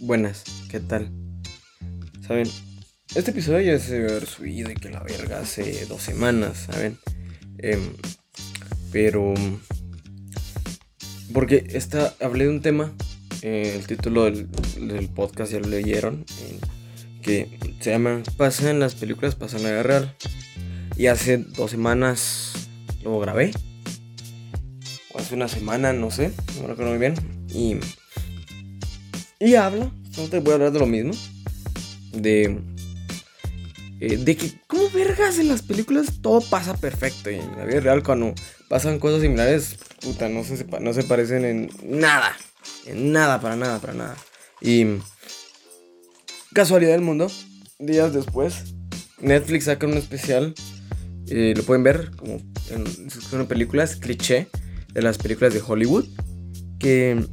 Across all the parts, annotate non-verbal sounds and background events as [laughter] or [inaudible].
Buenas, ¿qué tal? Saben, este episodio ya se debe haber subido y que la verga hace dos semanas, ¿saben? Em, pero. Porque esta, hablé de un tema, eh, el título del, podcast ya lo leyeron, que se llama Pasa en las películas, pasa en la vida real. Y hace dos semanas lo grabé. O hace una semana, no sé, no me recuerdo muy bien. Y y habla, no te voy a hablar de lo mismo, de, eh, de que como vergas en las películas todo pasa perfecto y en la vida real cuando pasan cosas similares, puta, no se, no se parecen en nada, en nada, para nada, para nada. Y casualidad del mundo, días después, Netflix saca un especial, eh, lo pueden ver como en, en películas cliché de las películas de Hollywood, que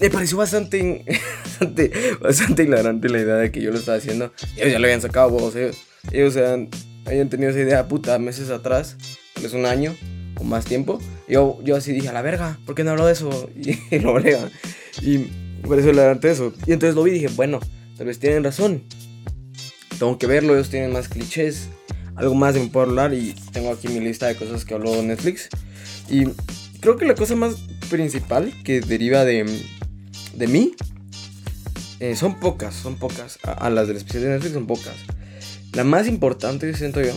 me pareció bastante, [laughs] bastante, bastante hilarante la idea de que yo lo estaba haciendo. Ellos ya lo habían sacado, vos, ellos, ellos habían, tenido esa idea puta meses atrás, es un año o más tiempo. Yo, yo así dije, a la verga, ¿por qué no hablo de eso? [laughs] Y, lo hablé, y me pareció hilarante eso. Y entonces lo vi y dije, bueno, tal vez tienen razón. Tengo que verlo, ellos tienen más clichés, algo más de me puedo hablar y tengo aquí mi lista de cosas que habló Netflix. Y creo que la cosa más principal que deriva de de mí, eh, son pocas, son pocas. A, las del especial de Netflix son pocas. La más importante, siento yo,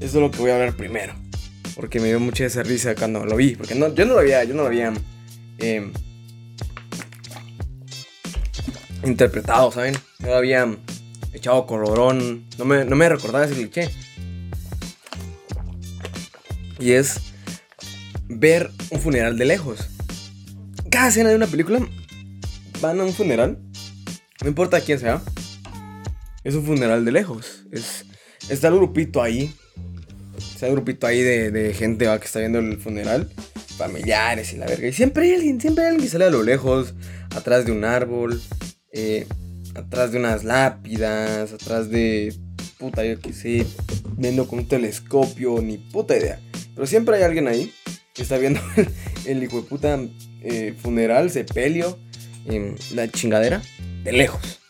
es de lo que voy a hablar primero. Porque me dio mucha esa risa cuando lo vi. Porque no, yo no lo había, yo no lo había em, interpretado, ¿saben? No lo había echado colorón. No me, no me recordaba ese cliché. Y es ver un funeral de lejos. Cada escena de una película van a un funeral, no importa quién sea, es un funeral de lejos. Es, está el grupito ahí, está el grupito ahí de, gente que está viendo el funeral, familiares y la verga. Y siempre hay alguien, siempre hay alguien que sale a lo lejos, atrás de un árbol, eh, atrás de unas lápidas, atrás de puta, yo qué sé, viendo con un telescopio, ni puta idea. Pero siempre hay alguien ahí que está viendo [laughs] el, hijo de puta eh, funeral, sepelio en la chingadera de lejos.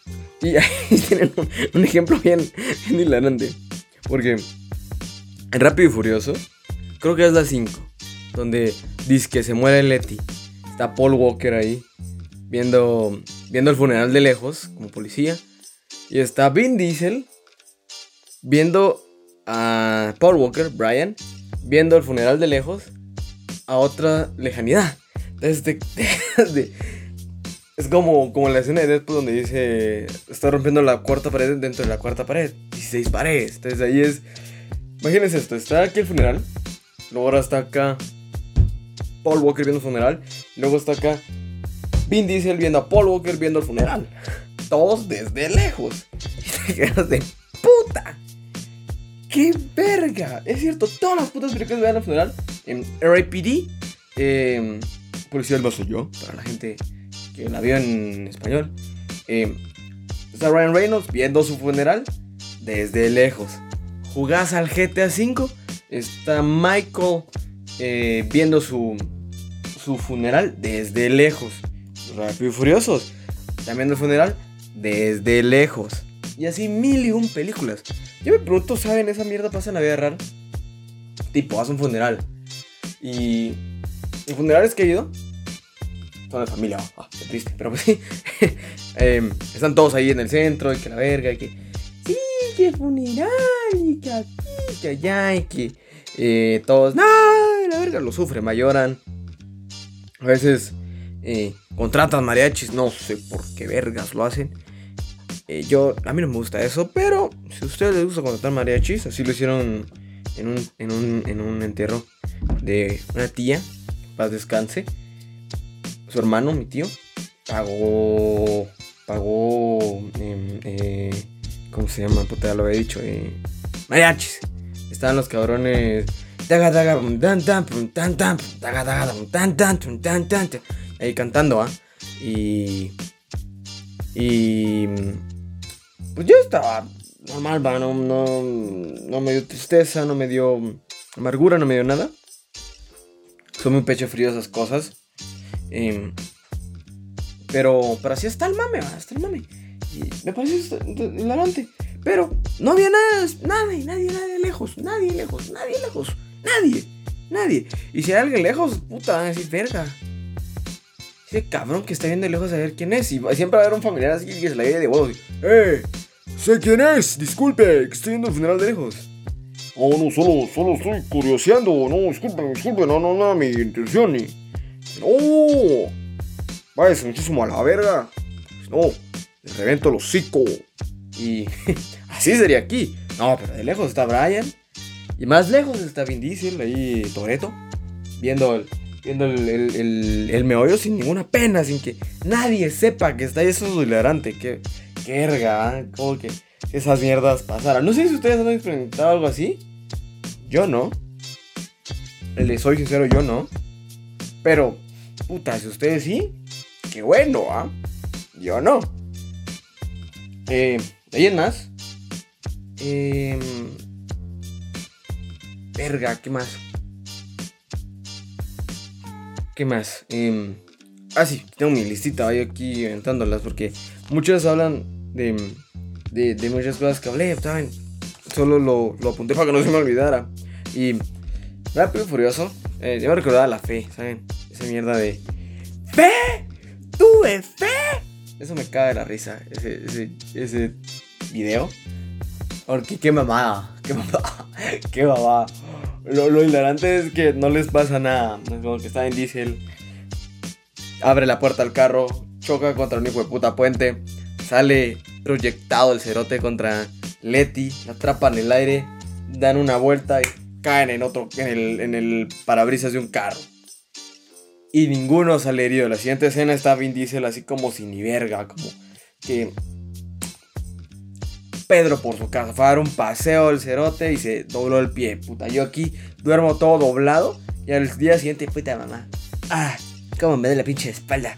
Y ahí [laughs] tienen un, ejemplo bien, hilarante. Porque en Rápido y Furioso, creo que es la 5, donde dice que se muere Letty. Está Paul Walker ahí, viendo, viendo el funeral de lejos, como policía. Y está Vin Diesel, viendo a Paul Walker, Brian, viendo el funeral de lejos, a otra lejanidad. Desde, desde, [laughs] es como, como la escena de Deadpool donde dice, está rompiendo la cuarta pared dentro de la cuarta pared. 16 paredes. Entonces ahí es... Imagínense esto, está aquí el funeral. Luego ahora está acá Paul Walker viendo el funeral. luego está acá Vin Diesel viendo a Paul Walker viendo el funeral. [laughs] Todos desde lejos. [laughs] Y te quedas de puta. ¡Qué verga! Es cierto, todas las putas películas vean el funeral. En RIPD. Eh, Policía del Vaso Yo. Para la gente que la vio en español. Eh, está Ryan Reynolds viendo su funeral desde lejos. Jugás al GTA V. Está Michael eh, viendo su, su funeral desde lejos. Rápido y Furiosos. También el funeral desde lejos. Y así mil y un películas. Yo me pregunto, ¿saben? Esa mierda pasa en la vida real. Tipo, haz un funeral. Y. En funerales que he ido, de familia. Ah, qué triste, pero pues [laughs] sí. Em, están todos ahí en el centro y que la verga y que. Sí, que funeral y que aquí, que allá y que. Eh, todos. No, la verga lo sufren, lloran. A veces eh, contratan mariachis, no sé por qué vergas lo hacen. Eh, yo, a mí no me gusta eso, pero si a ustedes les gusta contratar mariachis, así lo hicieron en un, en un, en un entierro de una tía, paz descanse su hermano, mi tío, pagó, pagó, em, eh, ¿cómo se llama? Puta, ya lo había dicho, eh. Estaban los cabrones, ahí cantando, ¿ah? Y, y, pues yo estaba normal, ¿va? No, no, no me dio tristeza, no me dio amargura, no me dio nada. Son muy pecho frío esas cosas. Em, Pero, pero así está el mame, ¿va? está el mame. Y me parece hilarante. Pero no había nada, nadie, nadie, nadie lejos, nadie lejos, nadie lejos, nadie, nadie. Y si hay alguien lejos, puta, van a decir, verga. Ese cabrón que está viendo lejos a ver quién es. Y siempre va a haber un familiar así que se la lleve de huevos. ¡Eh! Sé quién es, disculpe, que estoy viendo el funeral de lejos. Oh, no, solo, solo estoy curioseando. No, disculpe, disculpe, no, no, no, mi intención ni. No, váyase muchísimo a la verga. No, le revento el hocico. Y [laughs] así sería aquí. No, pero de lejos está Brian. Y más lejos está Vin Diesel, ahí Toreto. Viendo el, viendo el, el, meollo sin ninguna pena, sin que nadie sepa que está ahí. Eso es hilarante. Que, qué verga, ¿eh? como que esas mierdas pasaran. No sé si ustedes han experimentado algo así. Yo no. Les soy sincero, yo no. Pero, puta, si ustedes sí, qué bueno, ¿ah? Yo no. Eh, ¿Hay más? Eh, verga, ¿qué más? ¿Qué más? Eh, ah, sí, tengo mi listita ahí aquí inventándolas porque muchos hablan de, de, muchas cosas que hablé, ¿saben? Solo lo, lo, apunté para que no se me olvidara. Y Rápido Furioso, eh, yo me recordaba la fe, ¿saben? Esa mierda de ¡Fe! ¡Tuve fe! Eso me caga de la risa, ese, ese, ese video. Porque qué mamada, qué mamada, [laughs] qué mamada. Lo, lo hilarante es que no les pasa nada. Es que está en diésel, abre la puerta al carro, choca contra un hijo de puta puente, sale proyectado el cerote contra Letty, la atrapa en el aire, dan una vuelta y caen en otro, en el, en el parabrisas de un carro. Y ninguno sale herido. La siguiente escena está Vin Diesel así como sin ni verga, como que Pedro por su casa fue a dar un paseo el cerote y se dobló el pie. Puta, yo aquí duermo todo doblado y al día siguiente, puta mamá. Ah, cómo me da la pinche espalda.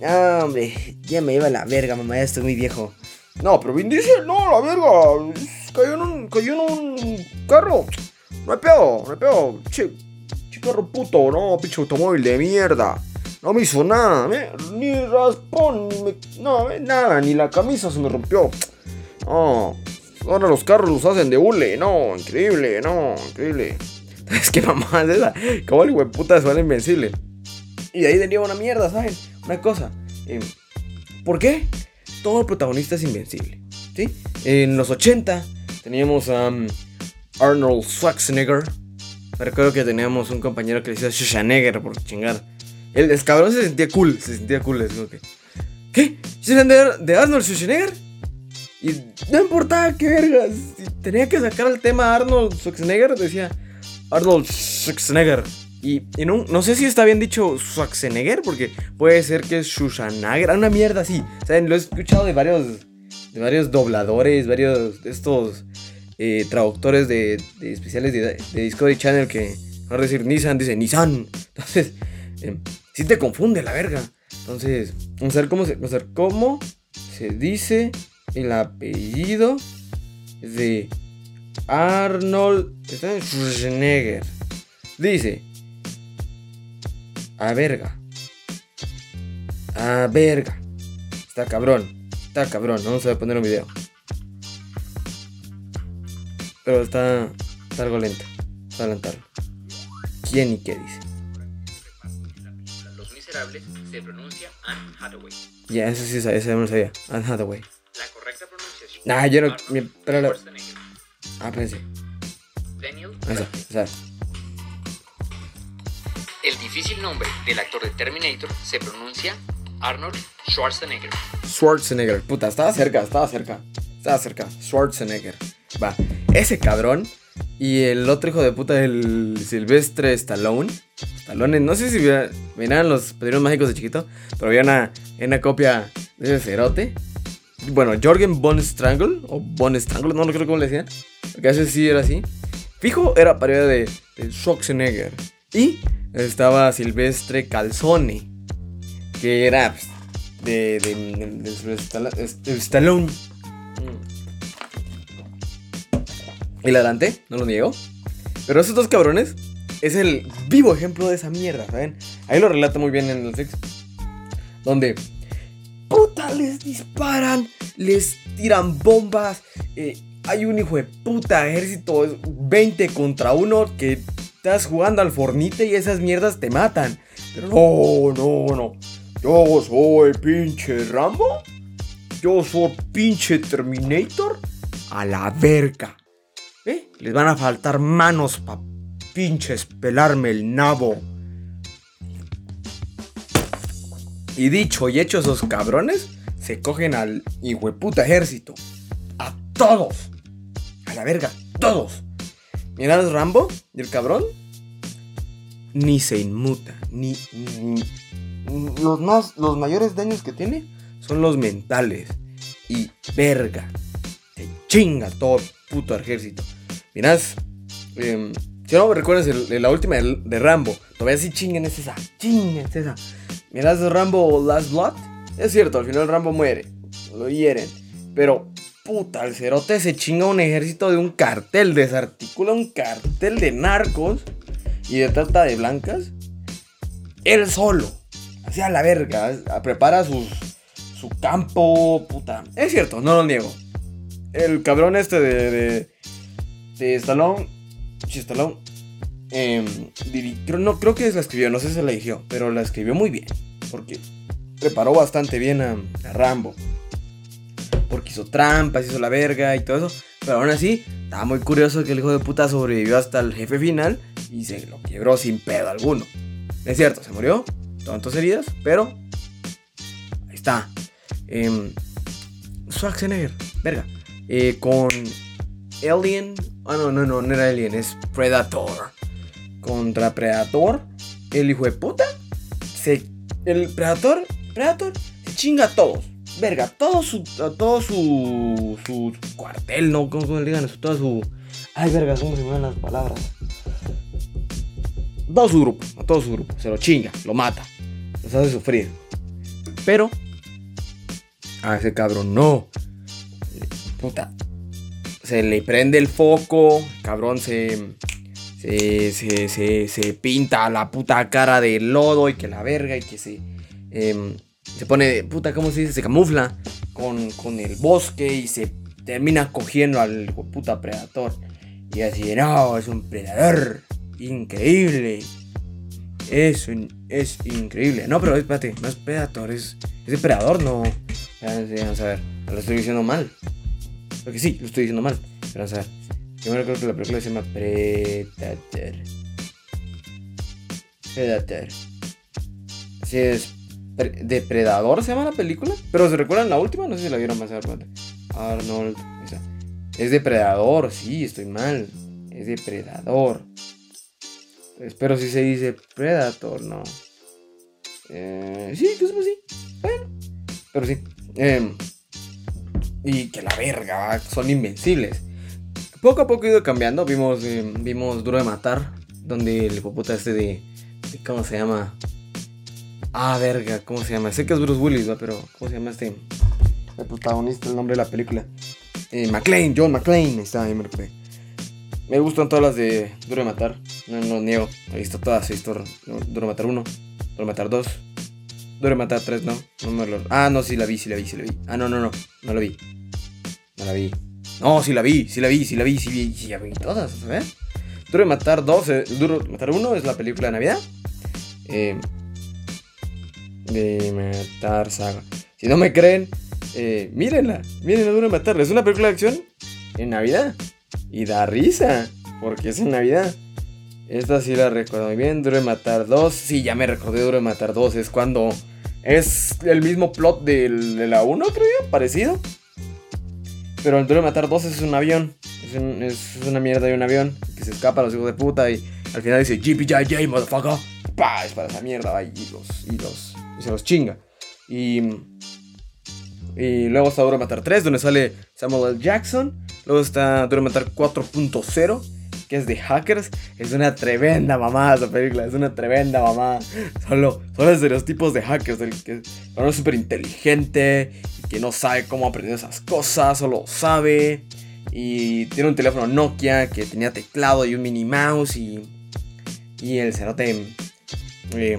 No, hombre, ya me lleva la verga, mamá, ya estoy muy viejo. No, pero Vin Diesel, no, la verga. Cayó en un, cayó en un carro. No hay pedo, no hay pedo. Che, che carro puto, no, pinche automóvil de mierda. No me hizo nada, ni raspón, ni no, nada, ni la camisa se me rompió. No, ahora los carros los hacen de hule, no, increíble, no, increíble. [laughs] Es que mamá es [laughs] esa, como el puta suena invencible. Y de ahí tenía una mierda, ¿saben? Una cosa. Eh, ¿Por qué? Todo protagonista es invencible. ¿Sí? En los 80 teníamos a um, Arnold Schwarzenegger. Recuerdo que teníamos un compañero que le decía Schwarzenegger por chingar. El escabrón se sentía cool, se sentía cool. Es que, ¿Qué? ¿Se de Arnold Schwarzenegger? Y no importaba qué vergas. Si tenía que sacar el tema Arnold Schwarzenegger, decía Arnold Schwarzenegger. Y, no, no, sé si está bien dicho Schwarzenegger, porque puede ser que es Schwarzenegger, una mierda así. ¿Saben? Lo he escuchado de varios, de varios dobladores, varios de estos eh, traductores de, especiales de, Discovery Channel que, a decir Nissan, dice Nissan. Entonces, [laughs] eh, sí te confunde la verga. Entonces, vamos a ver cómo se, vamos a ver cómo se dice el apellido de Arnold Schwarzenegger. Dice a verga. A verga. Está cabrón. Está cabrón. Vamos a poner un video. Pero está, está algo lento. Está adelantarlo. ¿Quién y qué dice? Los Miserables se pronuncia Anne Hathaway. Ya, eso sí, esa no lo sabía. Anne Hathaway. La correcta pronunciación. Ah, yo no. Mi, pero la... Ah, pensé. Daniel. Esa, esa. El difícil nombre del actor de Terminator se pronuncia Arnold Schwarzenegger. Schwarzenegger, puta, estaba cerca, estaba cerca. Estaba cerca. Schwarzenegger. Va, ese cabrón. Y el otro hijo de puta, el Silvestre Stallone. Stallone, no sé si miran los padrinos mágicos de chiquito, pero había una, una copia de ese cerote. Bueno, Jorgen Von Strangle, o Von Strangle, no, no creo cómo le decían. Porque ese sí era así. Fijo, era parodia de, de Schwarzenegger. Y estaba Silvestre Calzone, que era pues, de, de, de, Stallone. Mm. adelante, no lo niego. Pero esos dos cabrones es el vivo ejemplo de esa mierda, ¿saben? Ahí lo relata muy bien en Netflix. Donde puta, les disparan, les tiran bombas. eh, hay un hijo de puta ejército, 20 contra uno, que estás jugando al fornite y esas mierdas te matan. Pero no, no, no. Yo soy pinche Rambo. Yo soy pinche Terminator. A la verga. ¿Eh? Les van a faltar manos pa' pinches pelarme el nabo. Y dicho y hecho esos cabrones, se cogen al hijueputa ejército. A todos. A la verga, todos. Mirad Rambo y el cabrón. Ni se inmuta, ni- los más, los mayores daños que tiene son los mentales. Y verga. Se chinga todo el puto ejército. Mirad, em, si no me recuerdas la última de, de Rambo, todavía sí chinguen es esa, chinguen es esa. Mirad Rambo Last Blood, es cierto, al final Rambo muere, lo hieren, pero puta, el cerote se chinga un ejército de un cartel, desarticula un cartel de narcos y de trata de blancas, él solo, hacia la verga, prepara sus, su campo, puta, es cierto, no lo niego. El cabrón este de, de Stallone, sí, Stallone, creo, no, creo que la escribió, no sé si la dirigió, pero la escribió muy bien, porque preparó bastante bien a, Rambo. Porque hizo trampas, hizo la verga y todo eso. Pero aún así, estaba muy curioso que el hijo de puta sobrevivió hasta el jefe final y se lo quebró sin pedo alguno. Es cierto, se murió, tantas heridas, pero ahí está. Em, Schwarzenegger, verga. Eh, con Alien. Ah, no, no, no, no era Alien, es Predator. Contra Predator, el hijo de puta. Se, el Predator, Predator, se chinga a todos. Verga, todo su, a todo su, su cuartel, ¿no? ¿Cómo, le digan eso? Todo su... Ay, verga, ¿cómo se me van las palabras? Todo su grupo, a todo su grupo. Se lo chinga, lo mata. Los hace sufrir. Pero... A ese cabrón no. Puta. Se le prende el foco. Cabrón se... Se, se, se, se pinta la puta cara de lodo y que la verga y que se... em, se pone, puta, ¿cómo se dice? Se camufla con, con el bosque y se termina cogiendo al puta predator. Y así, no, es un predador. Increíble. Es, es increíble. No, pero espérate, no es predator, es, es depredador, no. Vamos a ver, lo estoy diciendo mal. Porque sí, lo estoy diciendo mal. Pero vamos a ver. Primero creo que la película se llama Predator. Predator. Sí, es Pre- Depredador se llama la película. Pero se recuerdan la última, no sé si la vieron más a ver, espérate. Arnold. esa. Es depredador, sí, estoy mal. Es depredador. Espero si se dice Predator, no. Eh, sí, que es así. Bueno. Pero sí. Em, y que la verga, son invencibles. Poco a poco ha ido cambiando. Vimos, em, vimos Duro de Matar. Donde el hipoputa este de, ¿Cómo se llama? Ah, verga, ¿cómo se llama? Sé que es Bruce Willis, ¿va? pero ¿cómo se llama este? El protagonista, el nombre de la película. Eh, McClane, John McClane. Ahí está, ahí me. Me gustan todas las de Duro de Matar. No, no niego. He visto todas. He visto Duro de Matar 1, Duro de Matar 2, Duro Matar 3, no. no me lo- Ah, no, sí la vi, sí la vi, sí la vi. Ah, no, no, no. No la vi. No la vi. No, sí la vi, sí la vi, sí la vi, sí vi, sí la vi todas, ¿sabes? Duro Matar 2, eh, Duro Matar 1 es la película de Navidad. Eh, de Matar Saga. Si no me creen, eh, mírenla, mírenla Duro Matar. Es una película de acción en Navidad. Y da risa, porque es en Navidad. Esta sí la recuerdo muy bien. Duro Matar 2. Sí, ya me recordé Duro Matar 2. Es cuando es el mismo plot de la 1, creo yo, parecido. Pero el Duro Matar 2 es un avión. Es, un- es una mierda de un avión que se escapa a los hijos de puta y al final dice JPJJ, motherfucker. Pa, es para esa mierda va, y los, y los, y se los chinga. Y, y luego está Duro Matar 3, donde sale Samuel L. Jackson. Luego está Duro de Matar 4.0, que es de hackers. Es una tremenda mamada esa película, es una tremenda mamada. Solo, solo es de los tipos de hackers, del que es súper inteligente que no sabe cómo aprender esas cosas, solo sabe. Y tiene un teléfono Nokia que tenía teclado y un mini mouse y, y el cerote eh,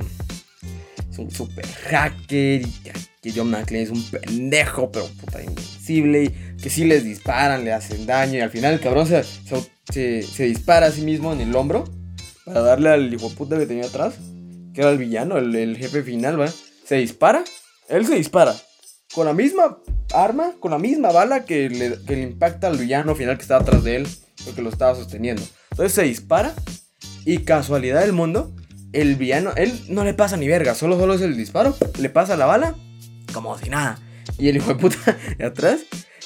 es un super hacker y que, que John McClane es un pendejo, pero puta invencible y que si les disparan, le hacen daño y al final el cabrón se, se, se, dispara a sí mismo en el hombro para darle al hijo puta que tenía atrás, que era el villano, el, jefe final, ¿va? Se dispara, él se dispara con la misma arma, con la misma bala que le, que le impacta al villano final que estaba atrás de él, porque lo estaba sosteniendo. Entonces se dispara y casualidad del mundo, el villano, él no le pasa ni verga, solo, solo es el disparo, le pasa la bala como si nada. Y el hijo de puta [laughs] de atrás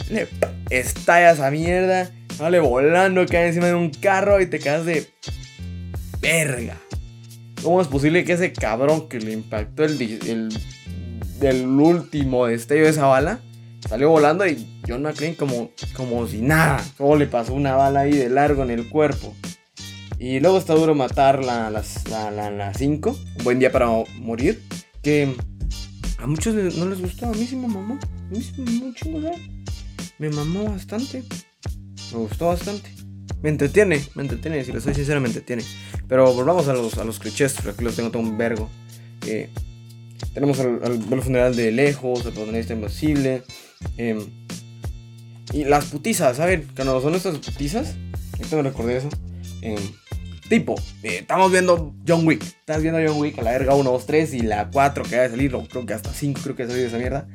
le estalla esa mierda, sale volando, cae encima de un carro y te quedas de verga. ¿Cómo es posible que ese cabrón que le impactó el, el, último destello de esa bala salió volando y John McClane como, como si nada? Solo le pasó una bala ahí de largo en el cuerpo. Y luego está duro matar la 5. La, la. Un buen día para morir. Que a muchos no les gustó. A mí sí me mamó. A mí sí me mamó un chingo, Me mamó bastante. Me gustó bastante. Me entretiene, me entretiene, si lo soy sincero, me entretiene. Pero volvamos a los, a los clichés, porque aquí los tengo todo un vergo. Eh, tenemos al, al funeral de lejos, el protagonista invisible. Eh, y las putizas, ¿saben? Cuando son estas putizas, esto me recordé eso. Eh, Tipo, eh, estamos viendo John Wick. Estás viendo John Wick a la verga 1, 2, 3 y la 4 que va a salir, creo que hasta 5 creo que ha salido esa mierda.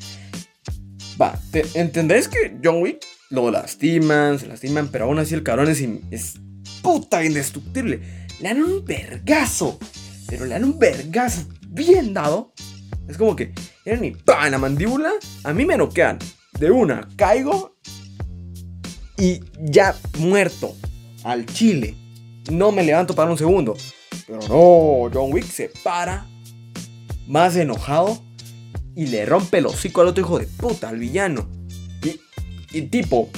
Va, te, ¿entendés que John Wick lo lastiman, se lastiman, pero aún así el cabrón es, es puta indestructible? Le dan un vergazo, pero le dan un vergazo bien dado. Es como que, era ni pa en la mandíbula, a mí me noquean. De una, caigo y ya muerto al chile no me levanto para un segundo. Pero no, John Wick se para, más enojado, y le rompe el hocico al otro hijo de puta, al villano. Y, tipo,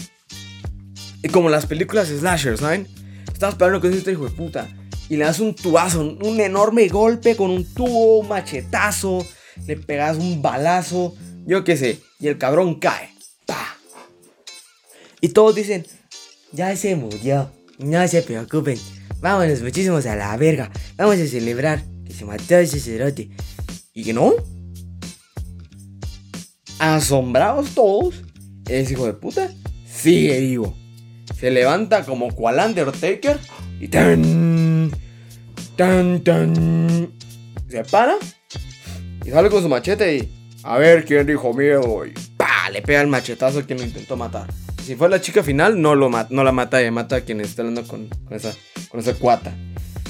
como las películas slashers, ¿saben? Estás esperando que este hijo de puta. Y le das un tubazo, un enorme golpe con un tubo, un machetazo. Le pegas un balazo, yo qué sé. Y el cabrón cae. ¡Pah! Y todos dicen, ya se murió. No se preocupen. Vámonos muchísimos a la verga. Vamos a celebrar que se mató ese cerote. ¿Y que no? Asombrados todos, ese hijo de puta sigue vivo. Se levanta como cual Undertaker y tan, tan, tan. Se para y sale con su machete y a ver quién dijo miedo y pa, le pega el machetazo a quien lo intentó matar. Si fue la chica final, no, lo no la mata, ella mata a quien está hablando con, con esa con esa cuata.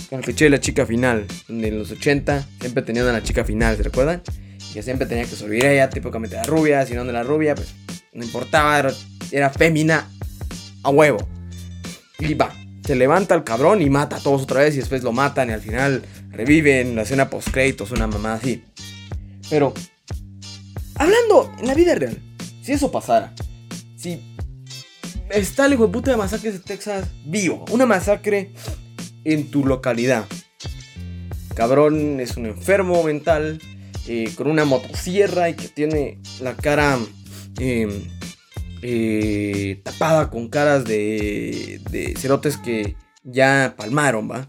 Con el cliché de la chica final, donde en los 80 siempre tenían a la chica final, ¿se recuerdan? Que siempre tenía que subir ella, típicamente la rubia, si no de la rubia, pues no importaba, era, era fémina a huevo. Y va, se levanta el cabrón y mata a todos otra vez y después lo matan y al final reviven la escena post créditos, una mamá así. Pero, hablando en la vida real, si eso pasara, si está el hijo de de masacres de Texas vivo. Una masacre en tu localidad. Cabrón es un enfermo mental eh, con una motosierra y que tiene la cara em, eh, tapada con caras de, de cerotes que ya palmaron, ¿va?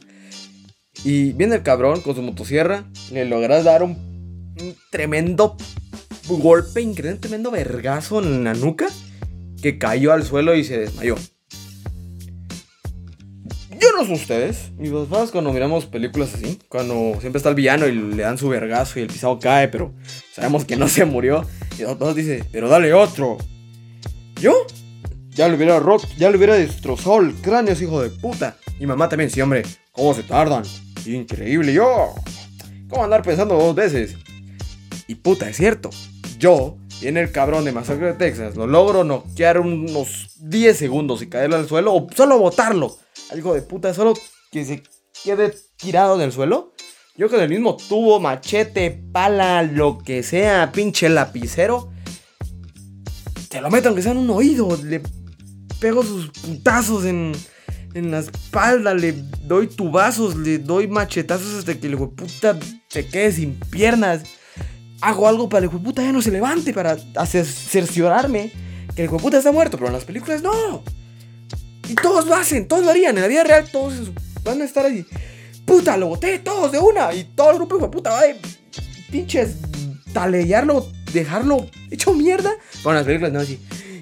Y viene el cabrón con su motosierra, le logras dar un, un tremendo golpe, increíble, tremendo vergazo en la nuca que cayó al suelo y se desmayó. Yo no sé ustedes, mis papás cuando miramos películas así, cuando siempre está el villano y le dan su vergazo y el pisado cae, pero sabemos que no se murió, y todos dicen, pero dale otro. Yo ya le hubiera roto, ya le hubiera destrozado el cráneo hijo de puta. Y mamá también, sí, hombre, ¿cómo se tardan? Increíble, yo. ¿Cómo andar pensando dos veces? Y puta, es cierto. Yo Viene el cabrón de Masacre de Texas. Lo logro noquear unos 10 segundos y caerlo al suelo. O solo botarlo. Algo de puta. Solo que se quede tirado en el suelo. Yo con el mismo tubo, machete, pala, lo que sea, pinche lapicero. Te lo meto aunque sea en un oído. Le pego sus putazos en, en la espalda. Le doy tubazos. Le doy machetazos hasta que el puta se quede sin piernas hago algo para el puta ya no se levante, para cerciorarme que el puta está muerto, pero en las películas no. Y todos lo hacen, todos lo harían. En la vida real todos van a estar ahí. Puta, lo boté todos de una. Y todo el grupo de puta va de pinches talellarlo, dejarlo hecho mierda. Bueno, las películas no, así,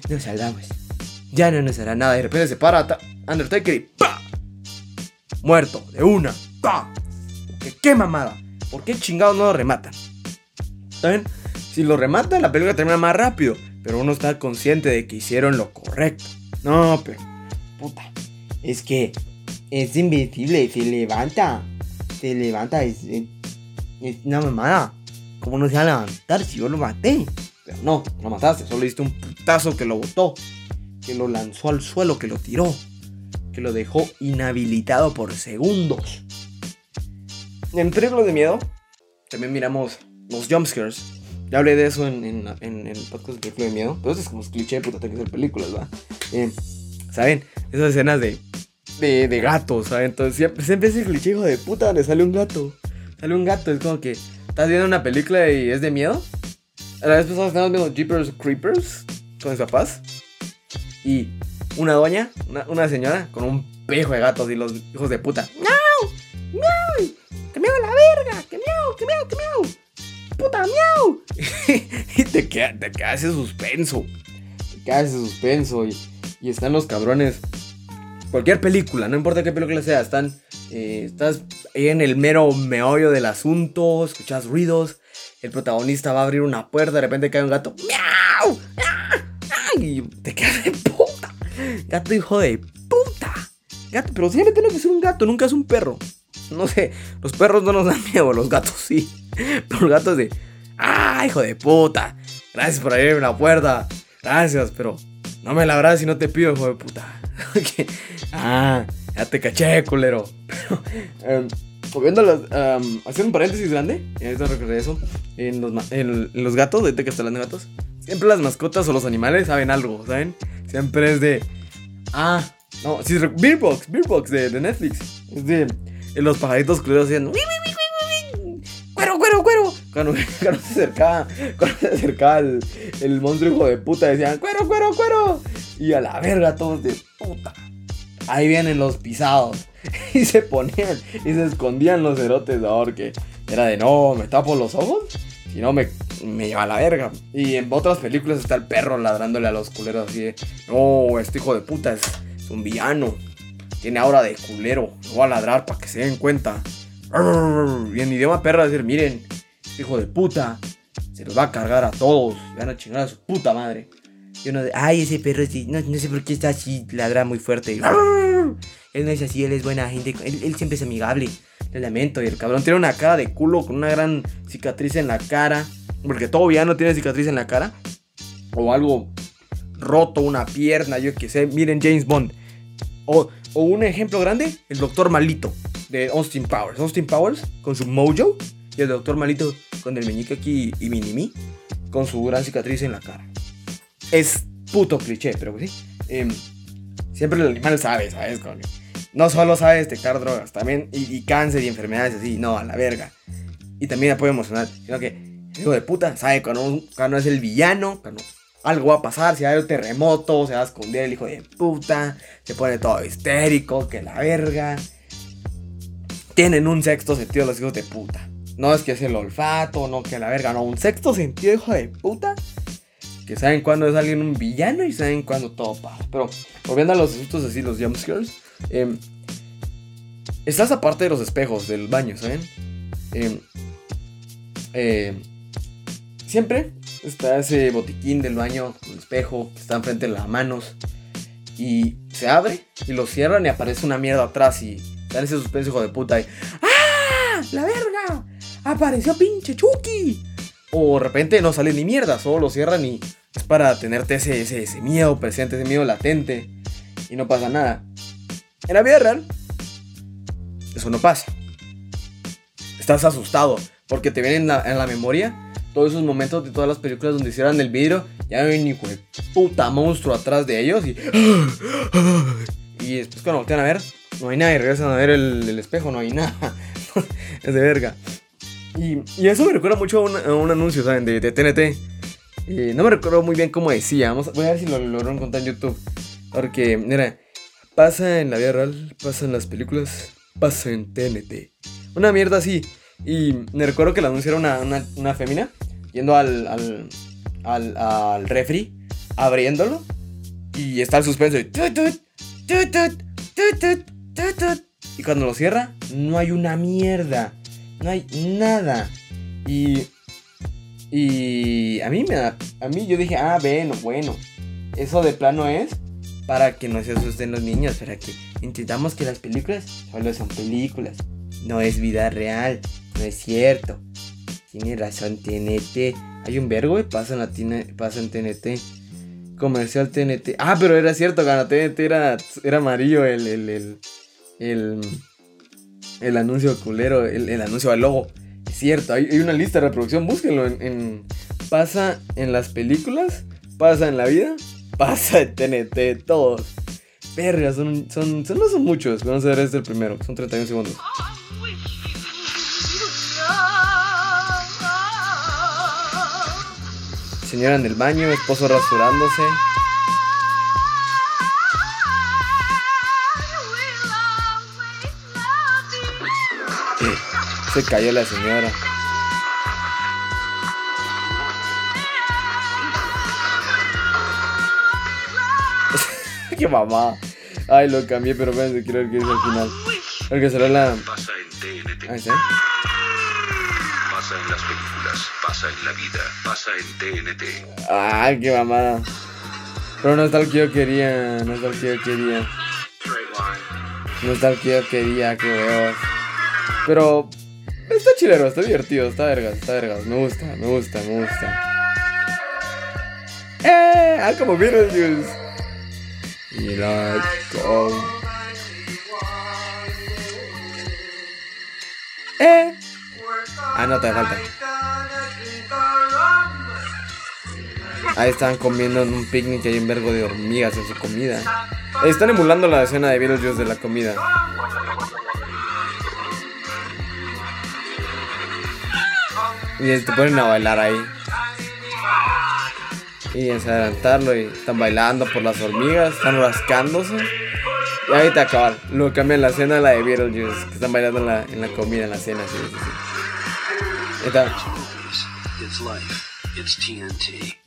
nos salvamos. Ya no nos hará nada. De repente se para ta- Undertaker y ¡pa! Muerto, de una. ¡Pa! ¿Qué, qué mamada? ¿Por qué chingados no lo rematan? ¿Saben? Si lo rematan, la película termina más rápido. Pero uno está consciente de que hicieron lo correcto. No, pero. Puta. Es que es invencible, se levanta. Se levanta, es, es, es una mamada. ¿Cómo no se va a levantar si yo lo maté? Pero no, no lo mataste. Solo diste un putazo que lo botó. Que lo lanzó al suelo, que lo tiró. Que lo dejó inhabilitado por segundos. En películas de miedo, también miramos los jumpscares. Ya hablé de eso en, en, en el podcast de de miedo. Pero eso es como cliché, puta, tengo que películas, ¿va? Eh, ¿Saben? Esas escenas de, de, de gatos, ¿saben? Entonces siempre, siempre es el cliché, hijo de puta, donde sale un gato. Sale un gato, es como que estás viendo una película y es de miedo. A la vez pasada estábamos viendo Jeepers Creepers con mis papás. Y una doña, una, una señora, con un pejo de gatos y los hijos de puta. ¡Miau! ¡Miau! ¡Que miau la verga! ¡Que miau! ¡Que miau! ¡Que miau! ¡Puta miau! [laughs] y te queda, te queda ese suspenso. Te queda ese suspenso. Y, y están los cabrones. Cualquier película, no importa qué película sea, están. eh, estás en el mero meollo del asunto, escuchas ruidos. El protagonista va a abrir una puerta, de repente cae un gato. ¡Miau! ¡Ah! Y te quedas de puta. Gato hijo de puta. Gato, pero siempre tiene que ser un gato, nunca es un perro. No sé, los perros no nos dan miedo, los gatos sí. Pero [laughs] los gatos de. ¡Ah, hijo de puta! Gracias por abrirme la puerta. Gracias, pero no me la abras si no te pido, hijo de puta. [laughs] Ah, ya te caché, culero. Pero, em, volviendo a hacer un paréntesis grande, y ahorita recordé eso. En los, en- los gatos, ahorita que está hablando de gatos, siempre las mascotas o los animales saben algo, ¿saben? Siempre es de. Ah, no, sí, re- Beerbox, Beerbox de, de Netflix. Es de. de los pajaritos culeros hacían. ¡Cuero, cuero, cuero! Cuando, se acercaba, cuando se acercaba el, monstruo hijo de puta, decían: ¡Cuero, cuero, cuero! Y a la verga, todos de puta. Ahí vienen los pisados. [laughs] Y se ponían y se escondían los cerotes de ahora que era de no, me tapo los ojos. Si no, me, me lleva a la verga. Y en otras películas está el perro ladrándole a los culeros así de: No, este hijo de puta es, un villano. Tiene aura de culero. No va a ladrar para que se den cuenta. Y en idioma perro decir: Miren, este hijo de puta se los va a cargar a todos. Van a chingar a su puta madre. Y uno de, ay, ese perro no, no sé por qué está así, ladra muy fuerte. Y, él no es así, él es buena gente, él, siempre es amigable. Le lamento. Y el cabrón tiene una cara de culo con una gran cicatriz en la cara. Porque todo villano tiene cicatriz en la cara. O algo roto, una pierna, yo qué sé. Miren James Bond. O, o un ejemplo grande, el Doctor Malito de Austin Powers. Austin Powers con su mojo. Y el Doctor Malito con el meñique aquí y minimi. Con su gran cicatriz en la cara. Es puto cliché, pero pues sí. Em, siempre el animal sabe, ¿sabes? No solo sabe detectar drogas, también y, cáncer y enfermedades así, no, a la verga. Y también apoyo emocional, sino que el hijo de puta sabe cuando, cuando es el villano, cuando algo va a pasar, si hay un terremoto, se va a esconder el hijo de puta, se pone todo histérico, que la verga. Tienen un sexto sentido los hijos de puta. No es que es el olfato, no que la verga, no, un sexto sentido, hijo de puta. Que saben cuándo es alguien un villano y saben cuándo todo pasa. Pero volviendo a los asustos así, los jumpscares. Eh, estás aparte de los espejos del baño, ¿saben? Eh, eh, siempre está ese botiquín del baño, el espejo que está enfrente de las manos. Y se abre y lo cierran y aparece una mierda atrás y dan ese suspenso hijo de puta y ¡Ah! ¡La verga! ¡Apareció pinche Chucky! O de repente no sale ni mierda, solo lo cierran y es para tenerte ese, ese, ese miedo presente, ese miedo latente y no pasa nada. En la vida real, eso no pasa. Estás asustado porque te vienen en la, memoria todos esos momentos de todas las películas donde cierran el vidrio, ya hay un hijo de puta monstruo atrás de ellos y. Y después cuando voltean a ver, no hay nada y regresan a ver el, el espejo, no hay nada. [laughs] es de verga. Y, y eso me recuerda mucho a un, anuncio, ¿saben? De, de TNT. Eh, no me recuerdo muy bien cómo decía. Vamos, a- voy a ver si lo logro encontrar en YouTube. Porque, mira, pasa en la vida real, pasa en las películas, pasa en TNT. Una mierda así. Y me recuerdo que el anuncio era una, una, una fémina yendo al, al, al, al refri, abriéndolo. Y está el suspenso. Y, tut, tut, tut, y cuando lo cierra, no hay una mierda. No hay nada. Y. Y. A mí me da. A mí yo dije, ah, bueno, bueno. Eso de plano es para que no se asusten los niños. Para que entendamos que las películas solo son películas. No es vida real. No es cierto. Tiene razón TNT. Hay un vergo y pasa en, la pasa TNT. Comercial TNT. Ah, pero era cierto, gana TNT era, era amarillo el, el, el, el anuncio culero, el, el anuncio al logo. Es cierto, hay, hay una lista de reproducción, búsquenlo en, Pasa en las películas, pasa en la vida, [laughs] pasa en TNT, todos. Son, son, son, no son muchos. Vamos a ver este el primero, son 31 segundos. Señora en el baño, esposo rasurándose. Se cayó la señora. [laughs] Qué mamá. Ay, lo cambié, pero espérense, quiero ver qué dice al final. Porque será la. Pasa en TNT, Ahí está. pasa en las películas, pasa en la vida, pasa en TNT. Ay, qué mamada. Pero no está el que yo quería. No está el que yo quería. No está el que yo quería, qué huevos. Pero. Está chilero, está divertido, está vergas, está vergas. Me gusta, me gusta, me gusta. ¡Eh! Ah, como Beetlejuice. Y la. con- ¡Eh! Ah, no te falta. Ahí están comiendo en un picnic y hay un vergo de hormigas en su comida. Están emulando la escena de Beetlejuice de la comida. Y te ponen a bailar ahí. Y es adelantarlo y están bailando por las hormigas, están rascándose. Y ahí te acaban. Luego cambian la escena a la de Beetlejuice, que están bailando en la, en la comida, en la cena. Sí, sí, sí. Ahí está.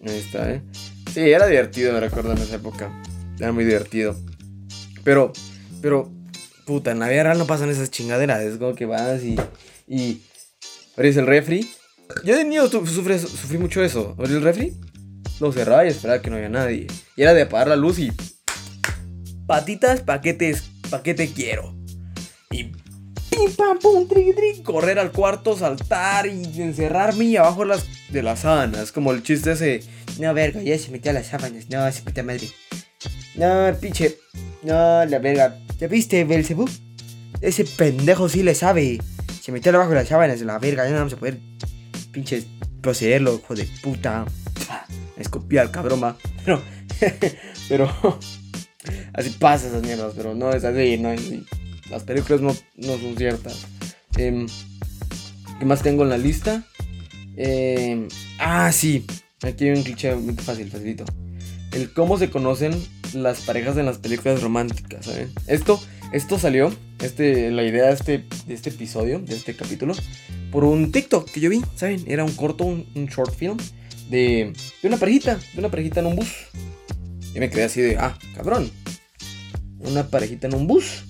Ahí está, ¿eh? Sí, era divertido, me recuerdo en esa época. Era muy divertido. Pero, pero, puta, en la vida real no pasan esas chingaderas. Es como que vas y. y abres el refri. Yo de niño sufrí, sufrí mucho eso. Abrí el refri, lo cerraba y esperaba que no había nadie. Y era de apagar la luz y. Patitas, paquetes, paquete quiero. Y. Pim, pam, pum, tri, tri, correr al cuarto, saltar y encerrarme y abajo de las, de las sábanas. Como el chiste ese. No, verga, ya se metió a las sábanas. No, se puta madre. No, pinche. No, la verga. ¿Ya viste, Belzebú? Ese pendejo sí le sabe. Se metió debajo de las sábanas, la verga. Ya no vamos a poder. Pinche. Procederlo, hijo de puta. Escupía al cabrón, va. Pero. [laughs] pero. así pasa esas mierdas, pero no es así, no es así. Las películas no, no son ciertas. Em, ¿Qué más tengo en la lista? Em, ah, sí. Aquí hay un cliché muy fácil, facilito. El cómo se conocen las parejas en las películas románticas, ¿saben? Esto, esto salió, este, la idea de este, de este episodio, de este capítulo, por un TikTok que yo vi, ¿saben? Era un corto, un, short film de, de una parejita, de una parejita en un bus. Y me quedé así de, ah, cabrón. Una parejita en un bus.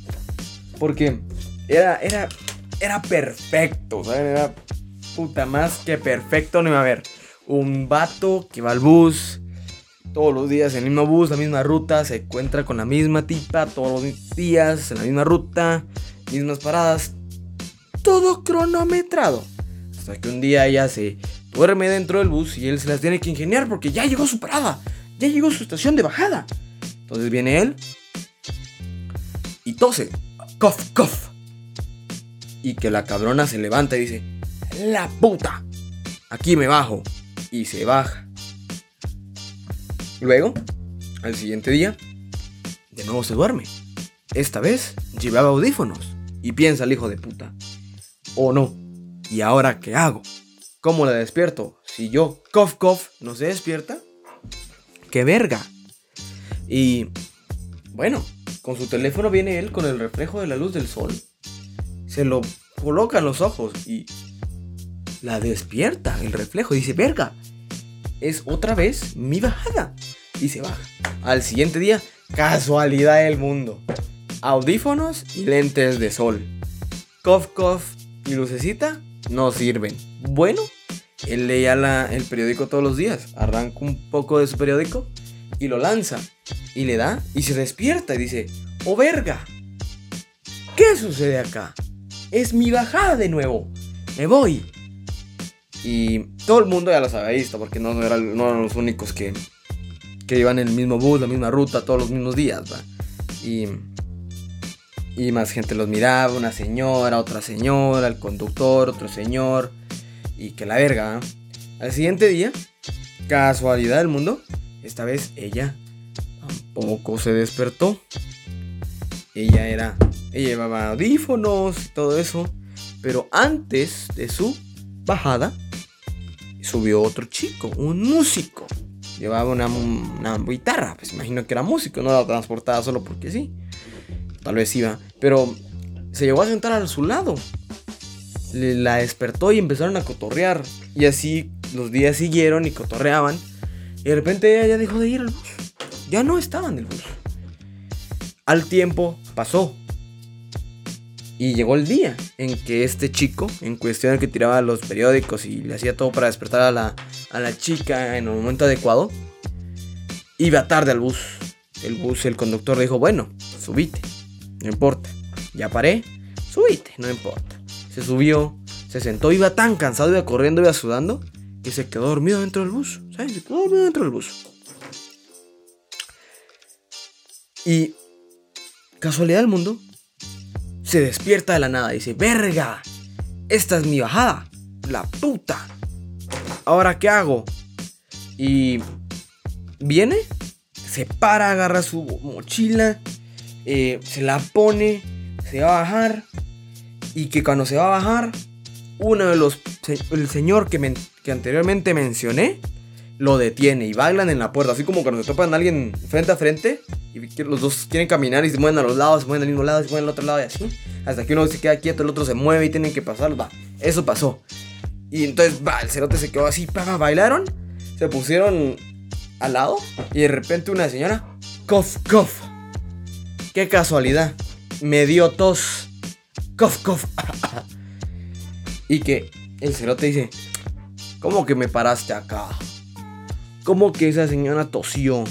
Porque era, era, era perfecto, ¿saben? Era puta más que perfecto. No iba a ver un vato que va al bus todos los días en el mismo bus, la misma ruta, se encuentra con la misma tipa todos los días en la misma ruta, mismas paradas, todo cronometrado. Hasta que un día ella se duerme dentro del bus y él se las tiene que ingeniar porque ya llegó su parada, ya llegó su estación de bajada. Entonces viene él y tose, cough, cough. Y que la cabrona se levanta y dice, la puta, aquí me bajo. Y se baja. Luego, al siguiente día, de nuevo se duerme. Esta vez llevaba audífonos. Y piensa el hijo de puta. Oh no. ¿Y ahora qué hago? ¿Cómo la despierto? Si yo, cough, cough, no se despierta. ¡Qué verga! Y bueno, con su teléfono viene él con el reflejo de la luz del sol. Se lo coloca en los ojos y la despierta el reflejo. Dice, verga, es otra vez mi bajada. Y se baja. Al siguiente día, casualidad del mundo. Audífonos y lentes de sol. Cof, cof y lucecita no sirven. Bueno, él leía el periódico todos los días. Arranca un poco de su periódico y lo lanza. Y le da y se despierta y dice, ¡Oh verga! ¿Qué sucede acá? Es mi bajada de nuevo. Me voy. Y todo el mundo ya los había visto porque no, eran, no eran los únicos que, que iban en el mismo bus, la misma ruta, todos los mismos días. Y, y más gente los miraba, una señora, otra señora, el conductor, otro señor. Y que la verga. Al siguiente día, casualidad del mundo, esta vez ella tampoco se despertó. Ella era, ella llevaba audífonos y todo eso. Pero antes de su bajada, subió otro chico, un músico. Llevaba una, una guitarra, pues imagino que era músico, no la transportaba solo porque sí. Tal vez iba, pero se llegó a sentar a su lado. Le- la despertó y empezaron a cotorrear. Y así los días siguieron y cotorreaban. Y de repente ella ya dejó de ir al bus. Ya no estaba en el bus. Al tiempo pasó. Y llegó el día en que este chico, en cuestión que tiraba los periódicos y le hacía todo para despertar a la, a la chica en el momento adecuado, iba tarde al bus. El bus, el conductor dijo, bueno, subite, no importa. Ya paré, subite, no importa. Se subió, se sentó, iba tan cansado, iba corriendo, iba sudando, que se quedó dormido dentro del bus. ¿Sabes? Se quedó dormido dentro del bus. Y casualidad del mundo, se despierta de la nada y dice, verga, esta es mi bajada, la puta. ¿Ahora qué hago? Y viene, se para, agarra su mochila, eh, se la pone, se va a bajar. Y que cuando se va a bajar, uno de los, el señor que, men- que anteriormente mencioné, lo detiene y bailan en la puerta. Así como cuando se topan a alguien frente a frente y los dos quieren caminar y se mueven a los lados, se mueven al mismo lado, se mueven al otro lado y así. Hasta que uno se queda quieto, el otro se mueve y tienen que pasar. Va, eso pasó. Y entonces, va, el cerote se quedó así, pa, bailaron, se pusieron al lado y de repente una señora, cof, cof. Qué casualidad, me dio tos. Cof, cof. [laughs] y que el cerote dice, ¿cómo que me paraste acá? ¿Cómo que esa señora tosió?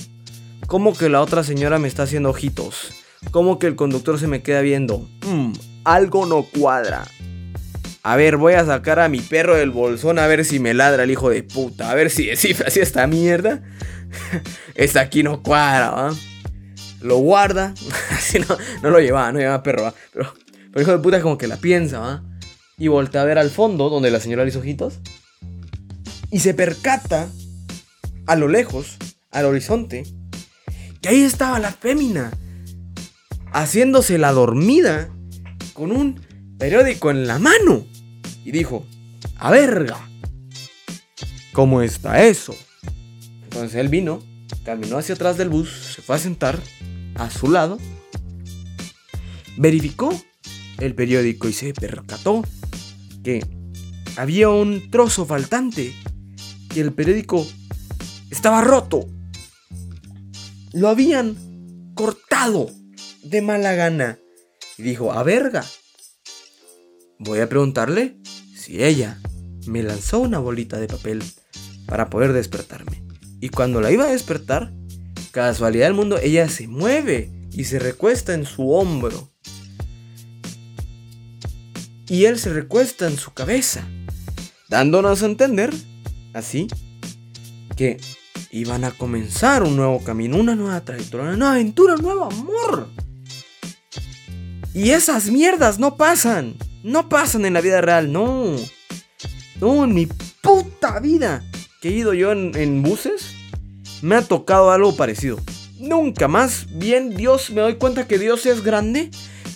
¿Cómo que la otra señora me está haciendo ojitos? ¿Cómo que el conductor se me queda viendo? Mm, algo no cuadra. A ver, voy a sacar a mi perro del bolsón a ver si me ladra el hijo de puta. A ver si descifra [laughs] así esta mierda. [laughs] esta aquí no cuadra, ¿va? Lo guarda. [laughs] Así no, no lo llevaba, no llevaba perro, ¿va? Pero, pero hijo de puta como que la piensa, ¿va? Y voltea a ver al fondo donde la señora le hizo ojitos. Y se percata a lo lejos, al horizonte, que ahí estaba la fémina, haciéndose la dormida con un periódico en la mano. Y dijo, a verga, ¿cómo está eso? Entonces él vino, caminó hacia atrás del bus, se fue a sentar a su lado, verificó el periódico y se percató que había un trozo faltante, que el periódico estaba roto. Lo habían cortado de mala gana. Y dijo, a verga. Voy a preguntarle si ella me lanzó una bolita de papel para poder despertarme. Y cuando la iba a despertar, casualidad del mundo, ella se mueve y se recuesta en su hombro. Y él se recuesta en su cabeza, dándonos a entender, así, que iban a comenzar un nuevo camino, una nueva trayectoria, una nueva aventura, un nuevo amor. Y esas mierdas no pasan, no pasan en la vida real, no. No, en mi puta vida que he ido yo en, en buses, me ha tocado algo parecido. Nunca más, bien Dios, me doy cuenta que Dios es grande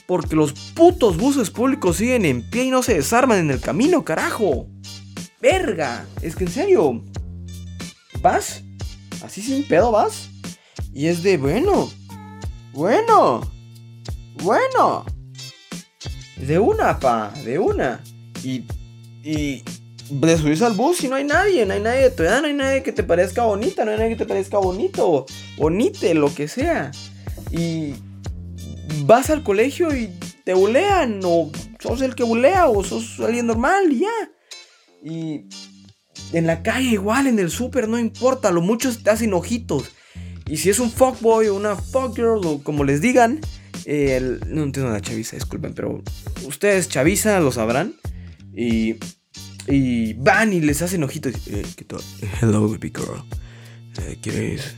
porque los putos buses públicos siguen en pie y no se desarman en el camino, carajo. Verga, es que en serio, vas, así sin pedo vas, y es de bueno, bueno, bueno, de una, pa, de una, y, y de subirse al bus y no hay nadie, no hay nadie de tu edad, no hay nadie que te parezca bonita, no hay nadie que te parezca bonito, bonite, lo que sea. Y vas al colegio y te bulean, o sos el que bulea, o sos alguien normal, y ya. Y en la calle igual, en el súper, no importa, lo muchos te hacen ojitos. Y si es un fuckboy o una fuckgirl, o como les digan, eh, no entiendo la chaviza, disculpen, pero ustedes chaviza lo sabrán. Y, y van y les hacen ojitos. Eh. Hello, baby girl. Eh, ¿Quieres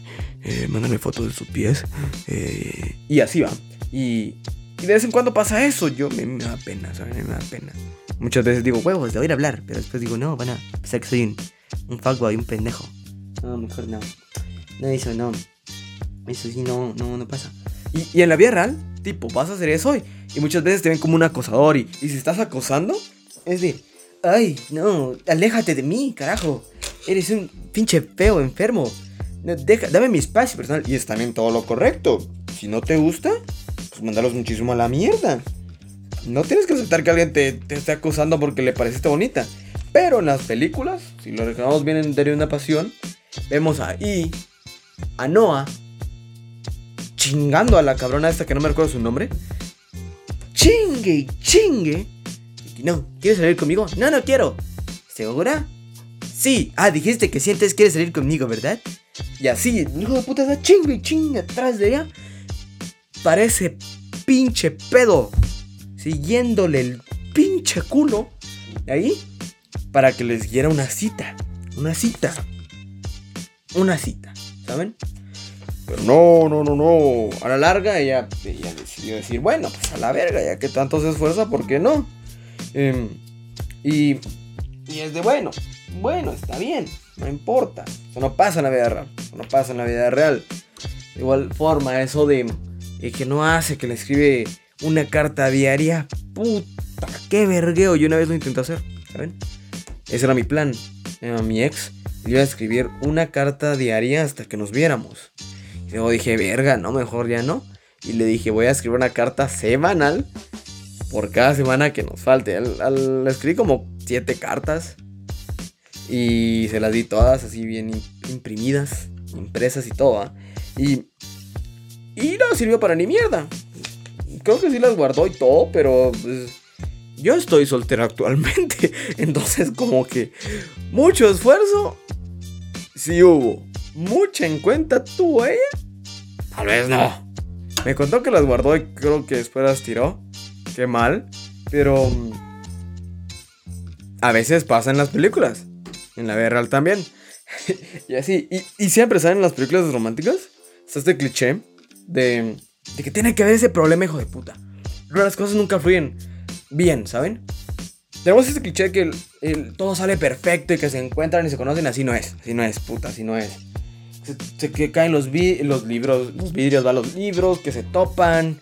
mandarme fotos de sus pies? Y así va. Y, y de vez en cuando pasa eso. Yo me, da pena. Me da pena. Muchas veces digo, huevos, te voy hablar. Pero después digo, no, van a pensar que soy un, un fuckboy, un pendejo. No, mejor no. No, eso no. Eso sí, no, no, no pasa. Y, en la vida real, tipo, vas a hacer eso. Y muchas veces te ven como un acosador. Y, y si estás acosando, es de, ay, no, aléjate de mí, carajo. Eres un pinche feo, enfermo. No, deja, dame mi espacio personal. Y es también todo lo correcto. Si no te gusta, pues mandalos muchísimo a la mierda. No tienes que aceptar que alguien te, te esté acosando porque le pareciste bonita. Pero en las películas, si lo recordamos bien en Diario de una Pasión, vemos ahí a Noah chingando a la cabrona esta que no me recuerdo su nombre. Chingue y chingue. No, ¿quieres salir conmigo? No, no quiero. ¿Segura? Sí. Ah, dijiste que sientes quieres salir conmigo, ¿verdad? Y así, el hijo de puta está chingue y chingue atrás de ella. Parece pinche pedo. Siguiéndole el pinche culo. Ahí. Para que les diera una cita. Una cita. Una cita. ¿Saben? Pero no, no, no, no. A la larga ella, ella decidió decir, bueno, pues a la verga, ya que tanto se esfuerza, ¿por qué no? Em, y, y es de bueno, bueno, está bien, no importa. Eso no pasa en la vida real. No pasa en la vida real. De igual forma, eso de eh, que no hace, que le escribe una carta diaria. Puta, qué vergueo. Yo una vez lo intenté hacer, ¿saben? Ese era mi plan. Mi ex iba a escribir una carta diaria hasta que nos viéramos. Y luego dije, verga, no, mejor ya no. Y le dije, voy a escribir una carta semanal por cada semana que nos falte. Al, escribí como siete cartas y se las di todas así bien im- imprimidas, impresas y todo. Y, y no sirvió para ni mierda. Creo que sí las guardó y todo, pero pues, yo estoy soltero actualmente. [laughs] Entonces como que mucho esfuerzo sí hubo. Mucha en cuenta tuvo ella. Tal vez no. Me contó que las guardó y creo que después las tiró. Qué mal. Pero... A veces pasa en las películas. En la vida real también. [laughs] y así. Y, siempre salen en las películas románticas. Está este cliché de, de que tiene que haber ese problema, hijo de puta. Pero las cosas nunca fluyen bien, ¿saben? Tenemos este cliché que todo sale perfecto y que se encuentran y se conocen. Así no es. Así no es, puta. Así no es. Se, que caen los, vi- los libros, los vidrios, va los libros, que se topan,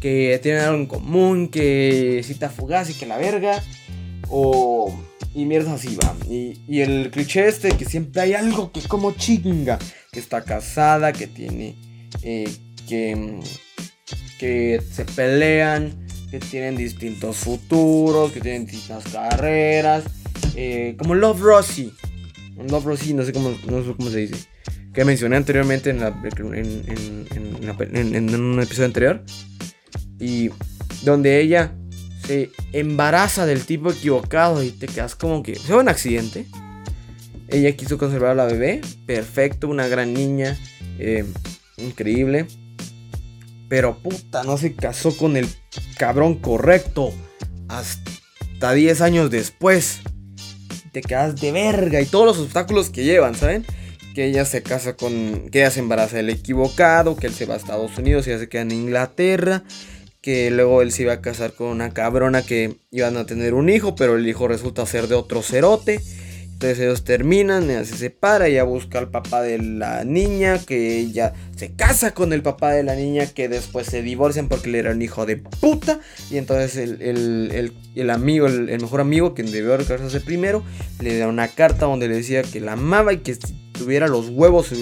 que tienen algo en común, que cita fugaz y que la verga. O. Y mierda así va. Y, y el cliché este que siempre hay algo que como chinga. Que está casada, que tiene. eh, que. Que se pelean. Que tienen distintos futuros. Que tienen distintas carreras. eh, como Love Rosie. Love Rosie, no sé cómo, no sé cómo se dice. Que mencioné anteriormente en, en- en un episodio anterior. Y donde ella se embaraza del tipo equivocado y te quedas como que... Fue un accidente. Ella quiso conservar a la bebé. Perfecto, una gran niña. eh, increíble. Pero puta, no se casó con el cabrón correcto. Hasta 10 años después. Te quedas de verga. Y todos los obstáculos que llevan, ¿saben? Que ella se casa con... Que ella se embaraza del equivocado. Que él se va a Estados Unidos y ella se queda en Inglaterra que luego él se iba a casar con una cabrona que iban a tener un hijo, pero el hijo resulta ser de otro cerote. Entonces ellos terminan, ella se separa, ella busca al papá de la niña, que ella se casa con el papá de la niña, que después se divorcian porque él era un hijo de puta. Y entonces el, el- el- el amigo, el, mejor amigo, quien debió casarse primero, le da una carta donde le decía que la amaba y que tuviera los huevos,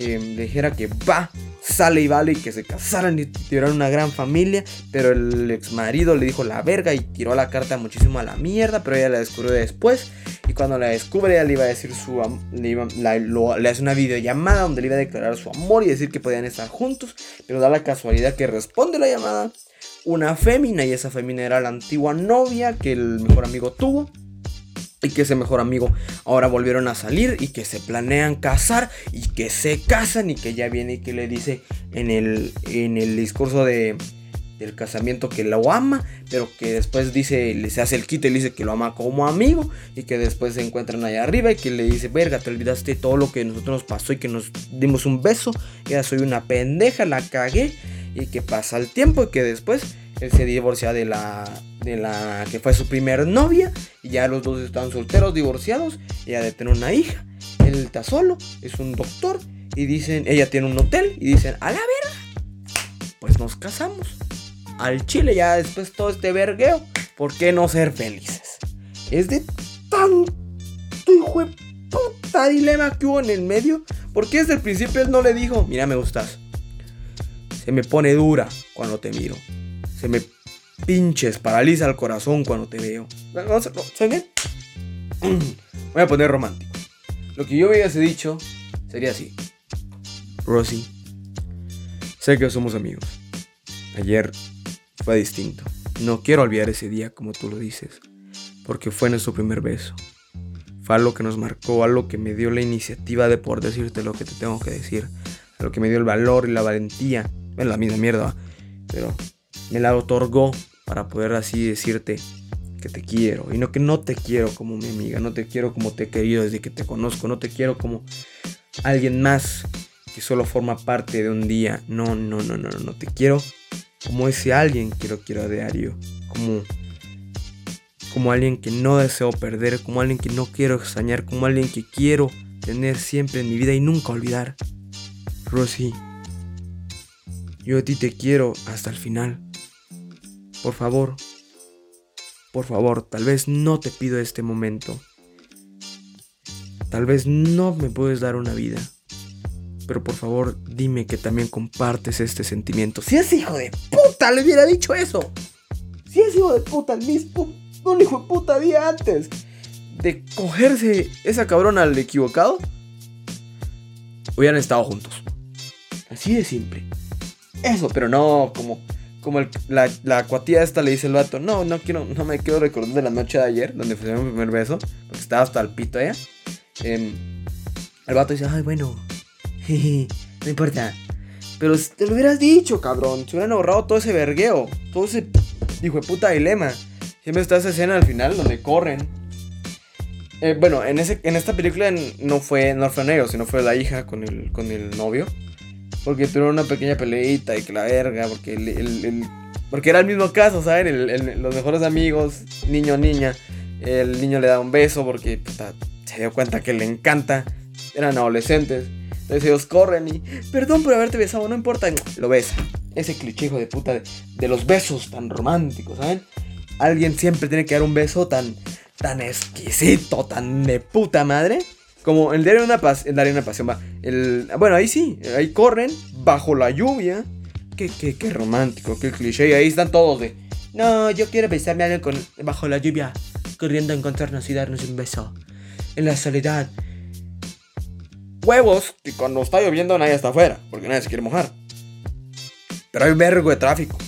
eh, dijera que va, sale y vale y que se casaran y tuvieran una gran familia. Pero el ex marido le dijo la verga y tiró la carta muchísimo a la mierda, pero ella la descubrió después. Y Cuando la descubre, ella le iba a decir su le, iba- le hace una videollamada donde le iba a declarar su amor y decir que podían estar juntos. Pero da la casualidad que responde la llamada una fémina y esa fémina era la antigua novia que el mejor amigo tuvo. Y que ese mejor amigo ahora volvieron a salir y que se planean casar y que se casan y que ya viene y que le dice en el, en el discurso de, del casamiento que lo ama, pero que después dice, le se hace el quite y le dice que lo ama como amigo y que después se encuentran allá arriba y que le dice, verga, te olvidaste todo lo que nosotros nos pasó y que nos dimos un beso, ya soy una pendeja, la cagué y que pasa el tiempo y que después él se divorcia de la, de la que fue su primer novia y ya los dos están solteros, divorciados, ella de tener una hija, él está solo, es un doctor y dicen, ella tiene un hotel y dicen, a la verga, pues nos casamos. Al chile ya después todo este vergueo, ¿por qué no ser felices? Es de tanto hijo de puta dilema que hubo en el medio, porque desde el principio él no le dijo, mira me gustas. Se me pone dura cuando te miro. Se me pinches, paraliza el corazón cuando te veo. No, no, no, ¿Soy bien? [clears throat] Voy a poner romántico. Lo que yo hubiese dicho sería así. Rosy, sé que somos amigos. Ayer fue distinto. No quiero olvidar ese día como tú lo dices, porque fue nuestro primer beso. Fue algo que nos marcó, algo que me dio la iniciativa de poder decirte lo que te tengo que decir, algo que me dio el valor y la valentía. Es la misma mierda, pero me la otorgó para poder así decirte que te quiero. Y no que no te quiero como mi amiga, no te quiero como te he querido desde que te conozco, no te quiero como alguien más que solo forma parte de un día. No, no, no, no, no, te quiero como ese alguien que lo quiero a diario. Como, como alguien que no deseo perder, como alguien que no quiero extrañar, como alguien que quiero tener siempre en mi vida y nunca olvidar. Rosy, yo a ti te quiero hasta el final. Por favor, por favor, tal vez no te pido este momento. Tal vez no me puedes dar una vida. Pero por favor, dime que también compartes este sentimiento. Si es hijo de puta, le hubiera dicho eso. Si es hijo de puta, el mismo, un hijo de puta día antes de cogerse esa cabrona al equivocado, hubieran estado juntos. Así de simple. Eso, pero no como, como el- la, la cuatía esta le dice el vato, no, no quiero, no me quiero recordar de la noche de ayer, donde fue mi primer beso, porque estaba hasta el pito ella. Em, el vato dice, ay, bueno, [laughs] no importa. Pero si te lo hubieras dicho, cabrón, se hubieran ahorrado todo ese vergueo, todo ese hijo de puta dilema. Siempre está esa escena al final donde corren. Eh, bueno, en, ese, en esta película no fue, no sino fue la hija con el, con el novio. Porque tuvieron una pequeña peleita y que la verga, porque el, el- porque era el mismo caso, ¿saben? Los mejores amigos, niño, niña. El niño le da un beso porque se dio cuenta que le encanta. Eran adolescentes. Entonces ellos corren y, perdón por haberte besado, no importa. Lo besa. Ese cliché de puta de, de los besos tan románticos, ¿saben? Alguien siempre tiene que dar un beso tan, tan exquisito, tan de puta madre. Como el diario de una, pas- una pasión va. El, bueno, ahí sí, ahí corren bajo la lluvia. Qué, qué, qué romántico, qué cliché. Ahí están todos de. No, yo quiero besarme a alguien con, bajo la lluvia, corriendo a encontrarnos y darnos un beso. En la soledad. Huevos, que cuando está lloviendo nadie está afuera, porque nadie se quiere mojar. Pero hay un vergo de tráfico.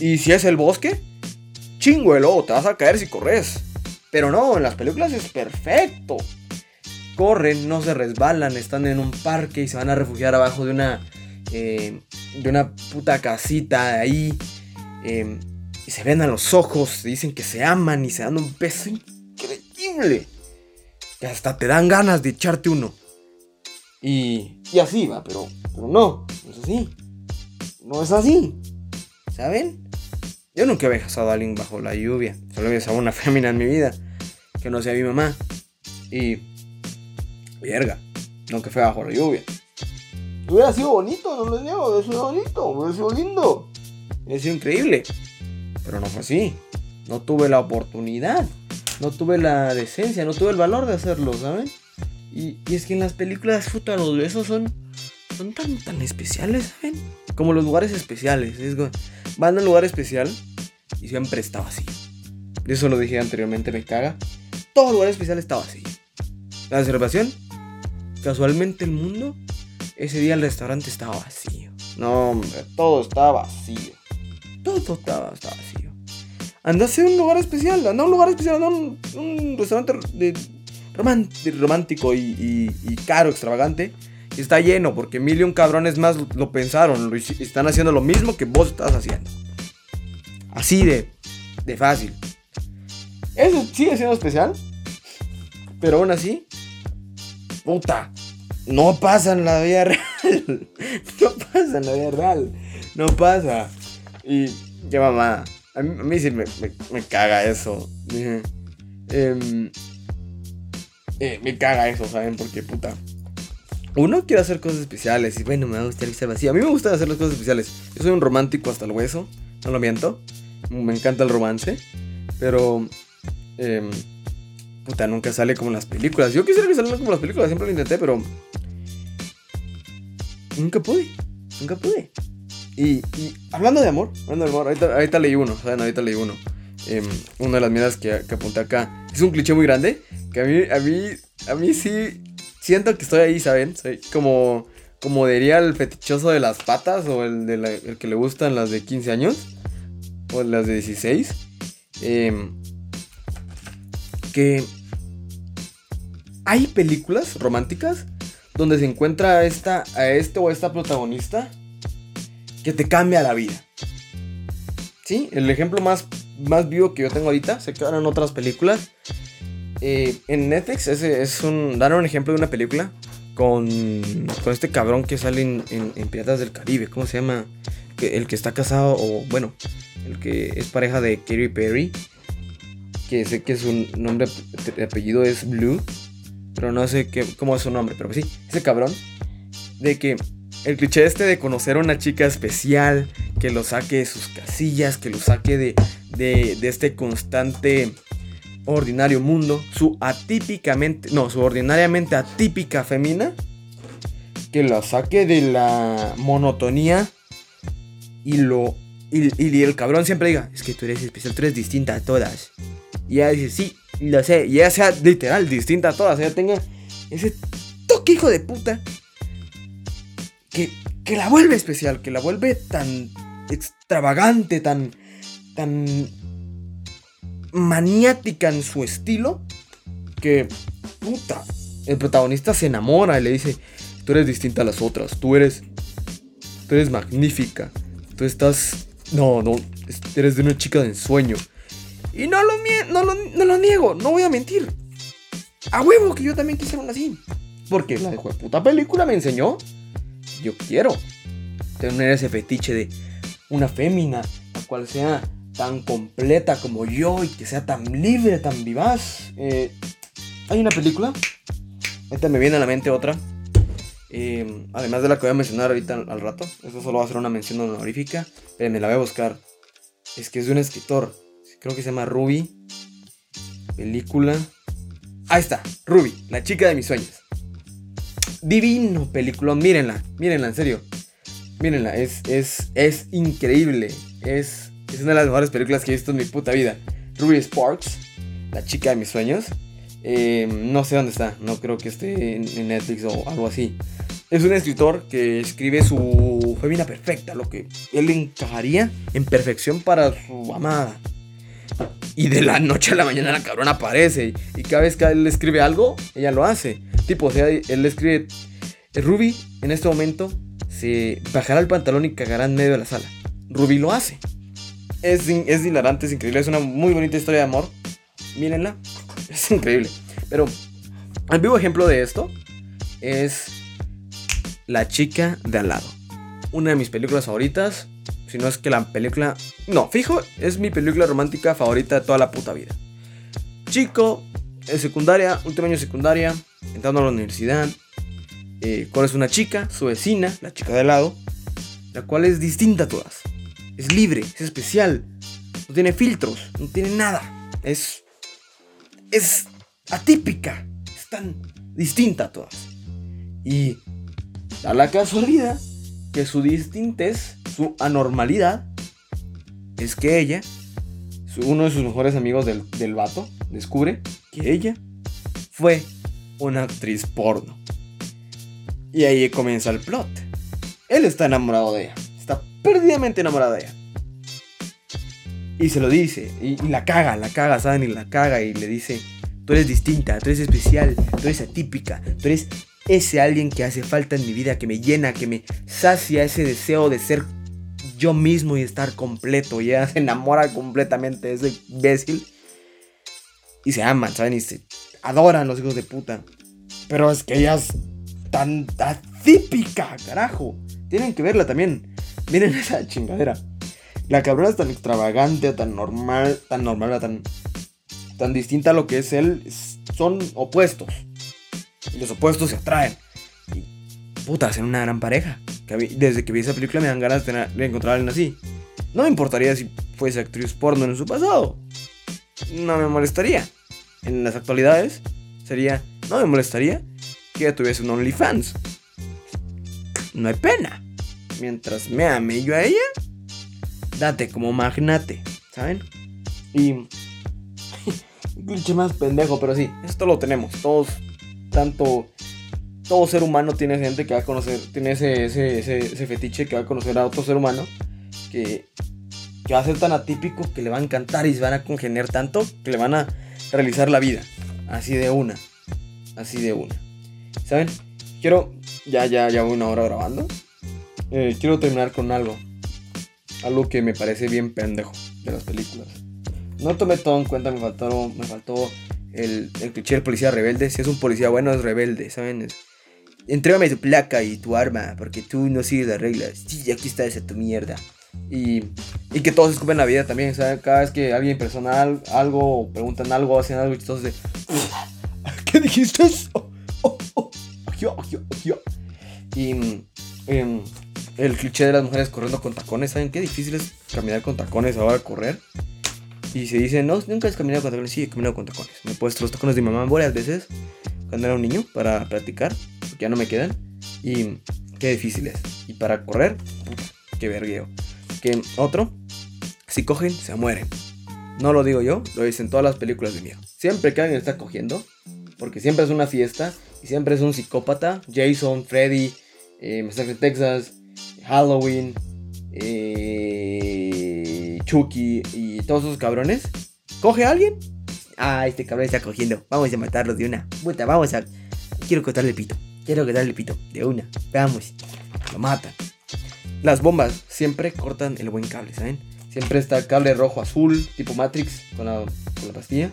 Y si es el bosque, chingo te vas a caer si corres. Pero no, en las películas es perfecto. Corren, no se resbalan, están en un parque y se van a refugiar abajo de una. eh, de una puta casita ahí. eh, y se ven a los ojos, dicen que se aman y se dan un beso increíble. Que hasta te dan ganas de echarte uno. Y, y así va, pero, pero no, no es así. No es así. ¿Saben? Yo nunca había besado a alguien bajo la lluvia. Solo he besado a una [laughs] fémina en mi vida. Que no sea mi mamá. Y. Verga. Nunca fue bajo la lluvia. Hubiera sido bonito, no lo niego. Hubiera sido bonito. Hubiera sido lindo. Hubiera sido increíble. Pero no fue así. No tuve la oportunidad. No tuve la decencia. No tuve el valor de hacerlo, ¿saben? Y, y es que en las películas, puta, los besos son. Son tan, tan especiales, ¿saben? Como los lugares especiales. Es como- van a un lugar especial y siempre está vacío. Eso lo dije anteriormente, me caga. todo lugar especial está vacío. La reservación, casualmente el mundo, ese día el restaurante estaba vacío. No, hombre, todo estaba vacío. Todo estaba, estaba vacío. Anda a un lugar especial, anda a un lugar especial, anda a un, un restaurante de, román- de romántico y, y- y caro, extravagante. Y está lleno porque mil y un cabrones más lo, pensaron. Lo están haciendo lo mismo que vos estás haciendo. Así de, de fácil. Eso sigue siendo especial. Pero aún así, puta, no pasa en la vida real. [laughs] No pasa en la vida real. No pasa. Y qué mamá. A mí, sí me, me- me caga eso. Dije, em, eh, me caga eso, ¿saben? Porque puta. Uno quiere hacer cosas especiales y bueno, me va a gustar vacío. A mí me gusta hacer las cosas especiales. Yo soy un romántico hasta el hueso, no lo miento. Me encanta el romance, pero em, puta, nunca sale como las películas. Yo quisiera que saliera como las películas, siempre lo intenté, pero nunca pude, nunca pude. Y, hablando de amor, hablando de amor, ahorita, ahorita leí uno, ¿saben? Ahorita leí uno. Em, una de las miras que, que apunté acá. Es un cliché muy grande, que a mí, a mí, a mí sí siento que estoy ahí, ¿saben? Soy como, como diría el fetichoso de las patas o el, de la- el que le gustan las de 15 años o las de 16. em, que hay películas románticas donde se encuentra a esta, a este o a esta protagonista que te cambia la vida. Sí, el ejemplo más, más vivo que yo tengo ahorita se quedan en otras películas. Eh, en Netflix ese es un, dan un ejemplo de una película con, con este cabrón que sale en, en- Piratas del Caribe. ¿Cómo se llama? Que, el que está casado, o bueno, el que es pareja de Katy Perry. Que sé que su nombre apellido es Blue. Pero no sé qué, cómo es su nombre. Pero sí, ese cabrón. De que el cliché este de conocer a una chica especial. Que lo saque de sus casillas. Que lo saque de, de, este constante ordinario mundo. Su atípicamente. No, su ordinariamente atípica femina. Que lo saque de la monotonía. Y lo. Y, y el cabrón siempre diga: Es que tú eres especial, tú eres distinta a todas. Y ella dice: Sí, lo sé. Y ella sea literal distinta a todas. Ella tenga ese toque, hijo de puta. Que, que la vuelve especial. Que la vuelve tan extravagante, tan. tan. maniática en su estilo. Que. puta. El protagonista se enamora y le dice: Tú eres distinta a las otras. Tú eres. Tú eres magnífica. Tú estás. No, no. es- Eres de una chica de ensueño. Y no lo, niego, no voy a mentir. A huevo que yo también quisiera una así. Porque la de puta película me enseñó. Yo quiero tener ese fetiche de una fémina, la cual sea tan completa como yo y que sea tan libre, tan vivaz. Eh, hay una película. Ahorita me viene a la mente otra. Eh, además de la que voy a mencionar ahorita al, al rato. Eso solo va a ser una mención honorífica. Pero me la voy a buscar. Es que es de un escritor. Creo que se llama Ruby. Película. Ahí está, Ruby, la chica de mis sueños. Divino película, mírenla, mírenla, en serio. Mírenla, es, es, es increíble. Es, es una de las mejores películas que he visto en mi puta vida. Ruby Sparks, la chica de mis sueños. Eh, no sé dónde está, no creo que esté en, en Netflix o algo así. Es un escritor que escribe su femina perfecta, lo que él encajaría en perfección para su amada. Y de la noche a la mañana la cabrona aparece. Y, cada vez que él le escribe algo, ella lo hace. Tipo, o sea, él le escribe. Ruby, en este momento, se bajará el pantalón y cagará en medio de la sala. Ruby lo hace. Es, es hilarante, es increíble. Es una muy bonita historia de amor. Mírenla. [laughs] Es increíble. Pero, el vivo ejemplo de esto es La chica de al lado. Una de mis películas favoritas. Si no es que la película. No, fijo, es mi película romántica favorita de toda la puta vida. Chico, en secundaria, último año de secundaria, entrando a la universidad. Eh, conoce una chica, su vecina, la chica de al lado, la cual es distinta a todas. Es libre, es especial, no tiene filtros, no tiene nada. Es. Es atípica, es tan distinta a todas. Y da la casualidad que su distintez, su anormalidad, es que ella, uno de sus mejores amigos del, del vato, descubre que ella fue una actriz porno. Y ahí comienza el plot. Él está enamorado de ella. Está perdidamente enamorado de ella. Y se lo dice. Y, y la caga, la caga, ¿saben? Y la caga y le dice, tú eres distinta, tú eres especial, tú eres atípica, tú eres ese alguien que hace falta en mi vida, que me llena, que me sacia ese deseo de ser yo mismo y estar completo. Y ella [laughs] se enamora completamente de ese imbécil. Y se aman, ¿saben? Y se adoran los hijos de puta. Pero es que ella es tan atípica, carajo. Tienen que verla también. Miren [laughs] esa chingadera. La cabrona es tan extravagante, tan normal, tan normal, tan, tan distinta a lo que es él. Son opuestos. Y los opuestos se atraen. Y puta, hacen una gran pareja. Desde que vi esa película me dan ganas de, tener- encontrar a alguien así. No me importaría si fuese actriz porno en su pasado. No me molestaría. En las actualidades sería, no me molestaría que ella tuviese un OnlyFans. No hay pena. Mientras me ame yo a ella, date como magnate, ¿saben? Y... [laughs] cliché más pendejo, pero sí, esto lo tenemos. Todos, tanto... Todo ser humano tiene gente que va a conocer, tiene ese, ese, ese, fetiche que va a conocer a otro ser humano que, que va a ser tan atípico que le va a encantar y se van a congeniar tanto que le van a realizar la vida. Así de una. Así de una. ¿Saben? Quiero. Ya, ya, ya voy una hora grabando. Eh, quiero terminar con algo. Algo que me parece bien pendejo de las películas. No tomé todo en cuenta, me faltó, me faltó el, el cliché del policía rebelde. Si es un policía bueno, es rebelde, ¿saben? Es, Entrégame tu placa y tu arma, porque tú no sigues las reglas. Sí, aquí está esa tu mierda. Y, y que todos escupen la vida también, ¿saben? Cada vez que alguien persona al- algo, o preguntan algo, hacen algo chistoso de... ¿Qué dijiste? [laughs] Oh, oh. Y em, el cliché de las mujeres corriendo con tacones, ¿saben qué difícil es caminar con tacones ahora correr? Y se dice, no, nunca has caminado con tacones. Sí, he caminado con tacones. Me he puesto los tacones de mi mamá varias veces cuando era un niño para practicar, ya no me quedan. Y qué difícil es. Y para correr, qué vergueo. Que otro, si cogen, se mueren. No lo digo yo, lo dicen todas las películas de miedo. Siempre que alguien está cogiendo, porque siempre es una fiesta y siempre es un psicópata. Jason, Freddy, eh, Masacre Texas, Halloween, eh, Chucky y todos esos cabrones. ¿Coge a alguien? Ah, este cabrón está cogiendo. Vamos a matarlo de una. Puta, vamos a. Quiero cortarle el pito. Quiero cortarle el pito. De una. Vamos. Lo matan. Las bombas siempre cortan el buen cable, ¿saben? Siempre está cable rojo azul, tipo Matrix, con la, con la pastilla.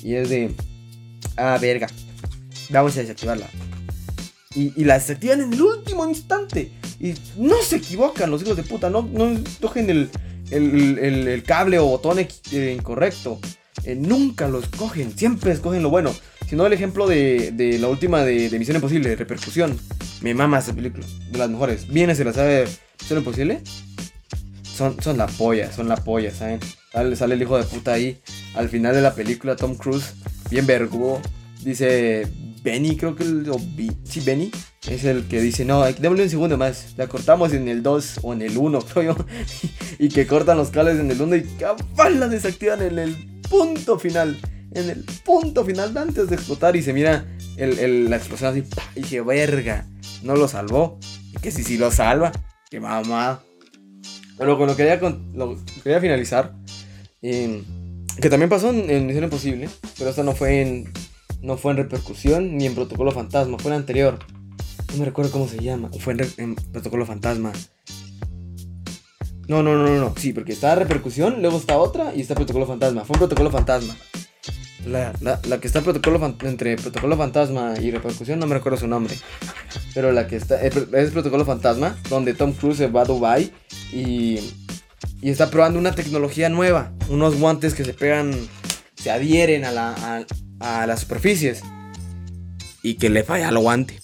Y es de. Ah, verga. Vamos a desactivarla. Y, y la desactivan en el último instante. Y no se equivocan los hijos de puta. No, no cogen el, el, el- el cable o botón eh, incorrecto. Eh, nunca los cogen. Siempre escogen lo bueno. Si no, el ejemplo de, de la última de, Misión Imposible, de Repercusión. Me mama esa película. De las mejores. Viene, se la sabe Misión Imposible. Son, son la polla, son la polla, ¿saben? Sale, sale el hijo de puta ahí. Al final de la película, Tom Cruise, bien vergudo, dice Benny, creo que sí, Benny, es el que dice, no, démosle un segundo más, la cortamos en el 2 o en el 1, [laughs] creo yo, y que cortan los cables en el 1 y cabal la desactivan en el punto final, en el punto final antes de explotar y se mira el, el- la explosión así, ¡pa! y dije, verga, no lo salvó, y que si sí lo salva, que mamá. Pero con lo que quería, lo que quería finalizar, eh, que también pasó en, en Misión Imposible, pero esta no fue en no fue en repercusión ni en Protocolo Fantasma, fue en anterior. No me recuerdo cómo se llama, o fue en, Protocolo Fantasma. No, no, no, no, no, sí, porque está repercusión, luego está otra y está Protocolo Fantasma. Fue en Protocolo Fantasma. La, la, que está protocolo entre Protocolo Fantasma y Repercusión, no me recuerdo su nombre. Pero la que está es, Protocolo Fantasma, donde Tom Cruise se va a Dubai y, y está probando una tecnología nueva. Unos guantes que se pegan, se adhieren a, la, a, a las superficies. Y que le falla el guante.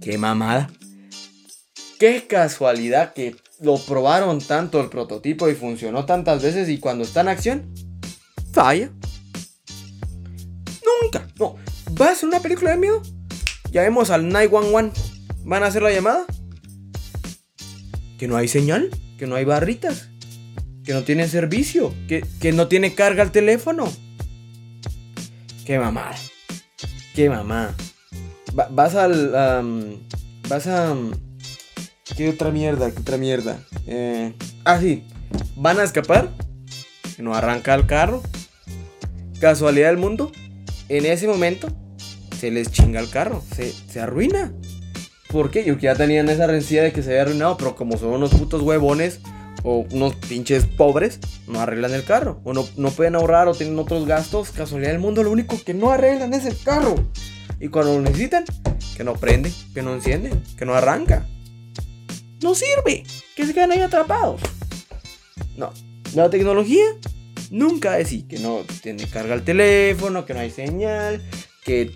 Qué mamada. Qué casualidad que lo probaron tanto el prototipo y funcionó tantas veces y cuando está en acción, falla. Nunca. No. ¿Va a una película de miedo? Llamemos al 911. ¿Van a hacer la llamada? Que no hay señal, que no hay barritas, que no tiene servicio, que, que no tiene carga el teléfono. Qué mamada. Qué mamada. Va- vas al. vas a. ¿Qué otra mierda? ¿Qué otra mierda? Eh, ah, sí. Van a escapar. Que no arranca el carro. Casualidad del mundo. En ese momento. Se les chinga el carro. Se, se arruina. ¿Por qué? Yo que ya tenían esa rencilla de que se había arruinado. Pero como son unos putos huevones. O unos pinches pobres. No arreglan el carro. O no, no pueden ahorrar. O tienen otros gastos. Casualidad del mundo. Lo único que no arreglan es el carro. Y cuando lo necesitan. Que no prende. Que no enciende. Que no arranca. No sirve. Que se quedan ahí atrapados. No. La tecnología nunca así. Que no tiene carga el teléfono. Que no hay señal. Que,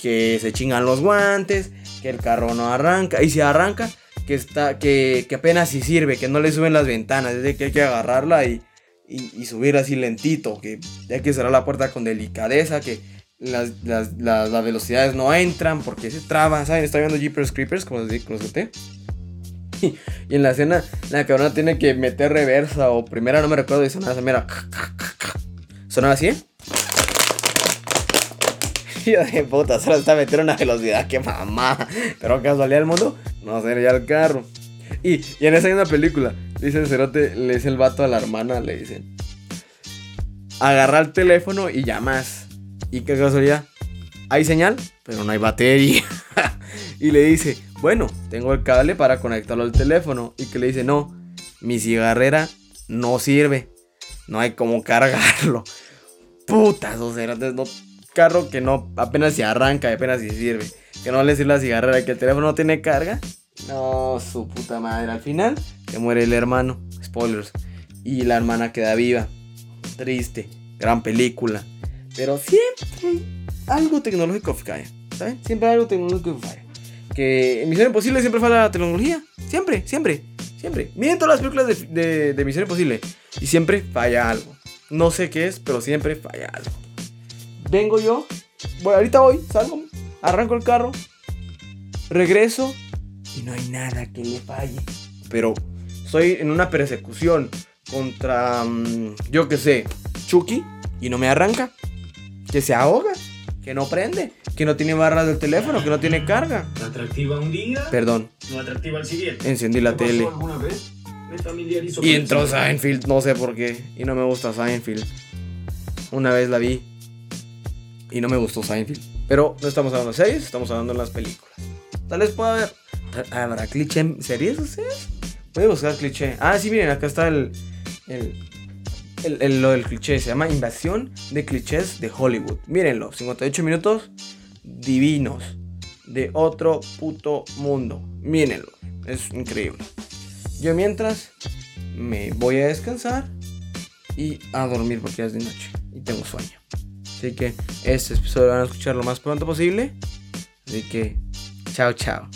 que se chingan los guantes. Que el carro no arranca. Y si arranca, que, está, que, que apenas si sirve. Que no le suben las ventanas. Es de que hay que agarrarla y, y, subir así lentito. Que hay que cerrar la puerta con delicadeza. Que las, las, las, velocidades no entran porque se traban. ¿Saben? Está viendo Jeepers Creepers, como les como les. [laughs] Y en la escena, la cabrona tiene que meter reversa o primera, no me recuerdo de sonaba esa mira. Sonaba así, ¿eh? [laughs] Hijo de puta, solo está meter una velocidad, que mamá. Pero casualidad del mundo, no sería el carro. Y, y en esa una película, dice el cerote, le dice el vato a la hermana, le dice: Agarra el teléfono y llamas. Y qué casualidad, hay señal, pero no hay batería. [laughs] y le dice: Bueno, tengo el cable para conectarlo al teléfono. Y que le dice: No, mi cigarrera no sirve. No hay como cargarlo. Putas, o sea, no, carro que no apenas se arranca y apenas si sirve. Que no le sirve la cigarrera, que el teléfono no tiene carga. No, su puta madre. Al final se muere el hermano. Spoilers. Y la hermana queda viva. Triste. Gran película. Pero siempre algo tecnológico falla. ¿Saben? Siempre algo tecnológico falla. Que en Misión Imposible siempre falla la tecnología. Siempre, siempre, siempre. Miren todas las películas de, de, de Misión Imposible. Y siempre falla algo. No sé qué es, pero siempre falla algo. Vengo yo. Bueno, ahorita voy, salgo, arranco el carro, regreso y no hay nada que le falle. Pero estoy en una persecución contra, mm, yo qué sé, Chucky y no me arranca. Que se ahoga, que no prende, que no tiene barras del teléfono, que no tiene carga. atractiva un día, Perdón, no atractiva al siguiente. encendí la ¿Te pasó tele. alguna vez? Me familiarizo Y entró. Seinfeld, no sé por qué. Y no me gusta Seinfeld. Una vez la vi. Y no me gustó Seinfeld. Pero no estamos hablando de series, estamos hablando de las películas. Tal vez pueda haber. ¿Habrá cliché en series ustedes? Voy a buscar cliché. Ah, sí, miren, acá está el. El. El- el- lo del cliché. Se llama Invasión de clichés de Hollywood. Mírenlo, 58 minutos divinos. De otro puto mundo. Mírenlo. Es increíble. Yo mientras me voy a descansar y a dormir porque ya es de noche y tengo sueño. Así que este episodio van a escuchar lo más pronto posible. Así que, chao, chao.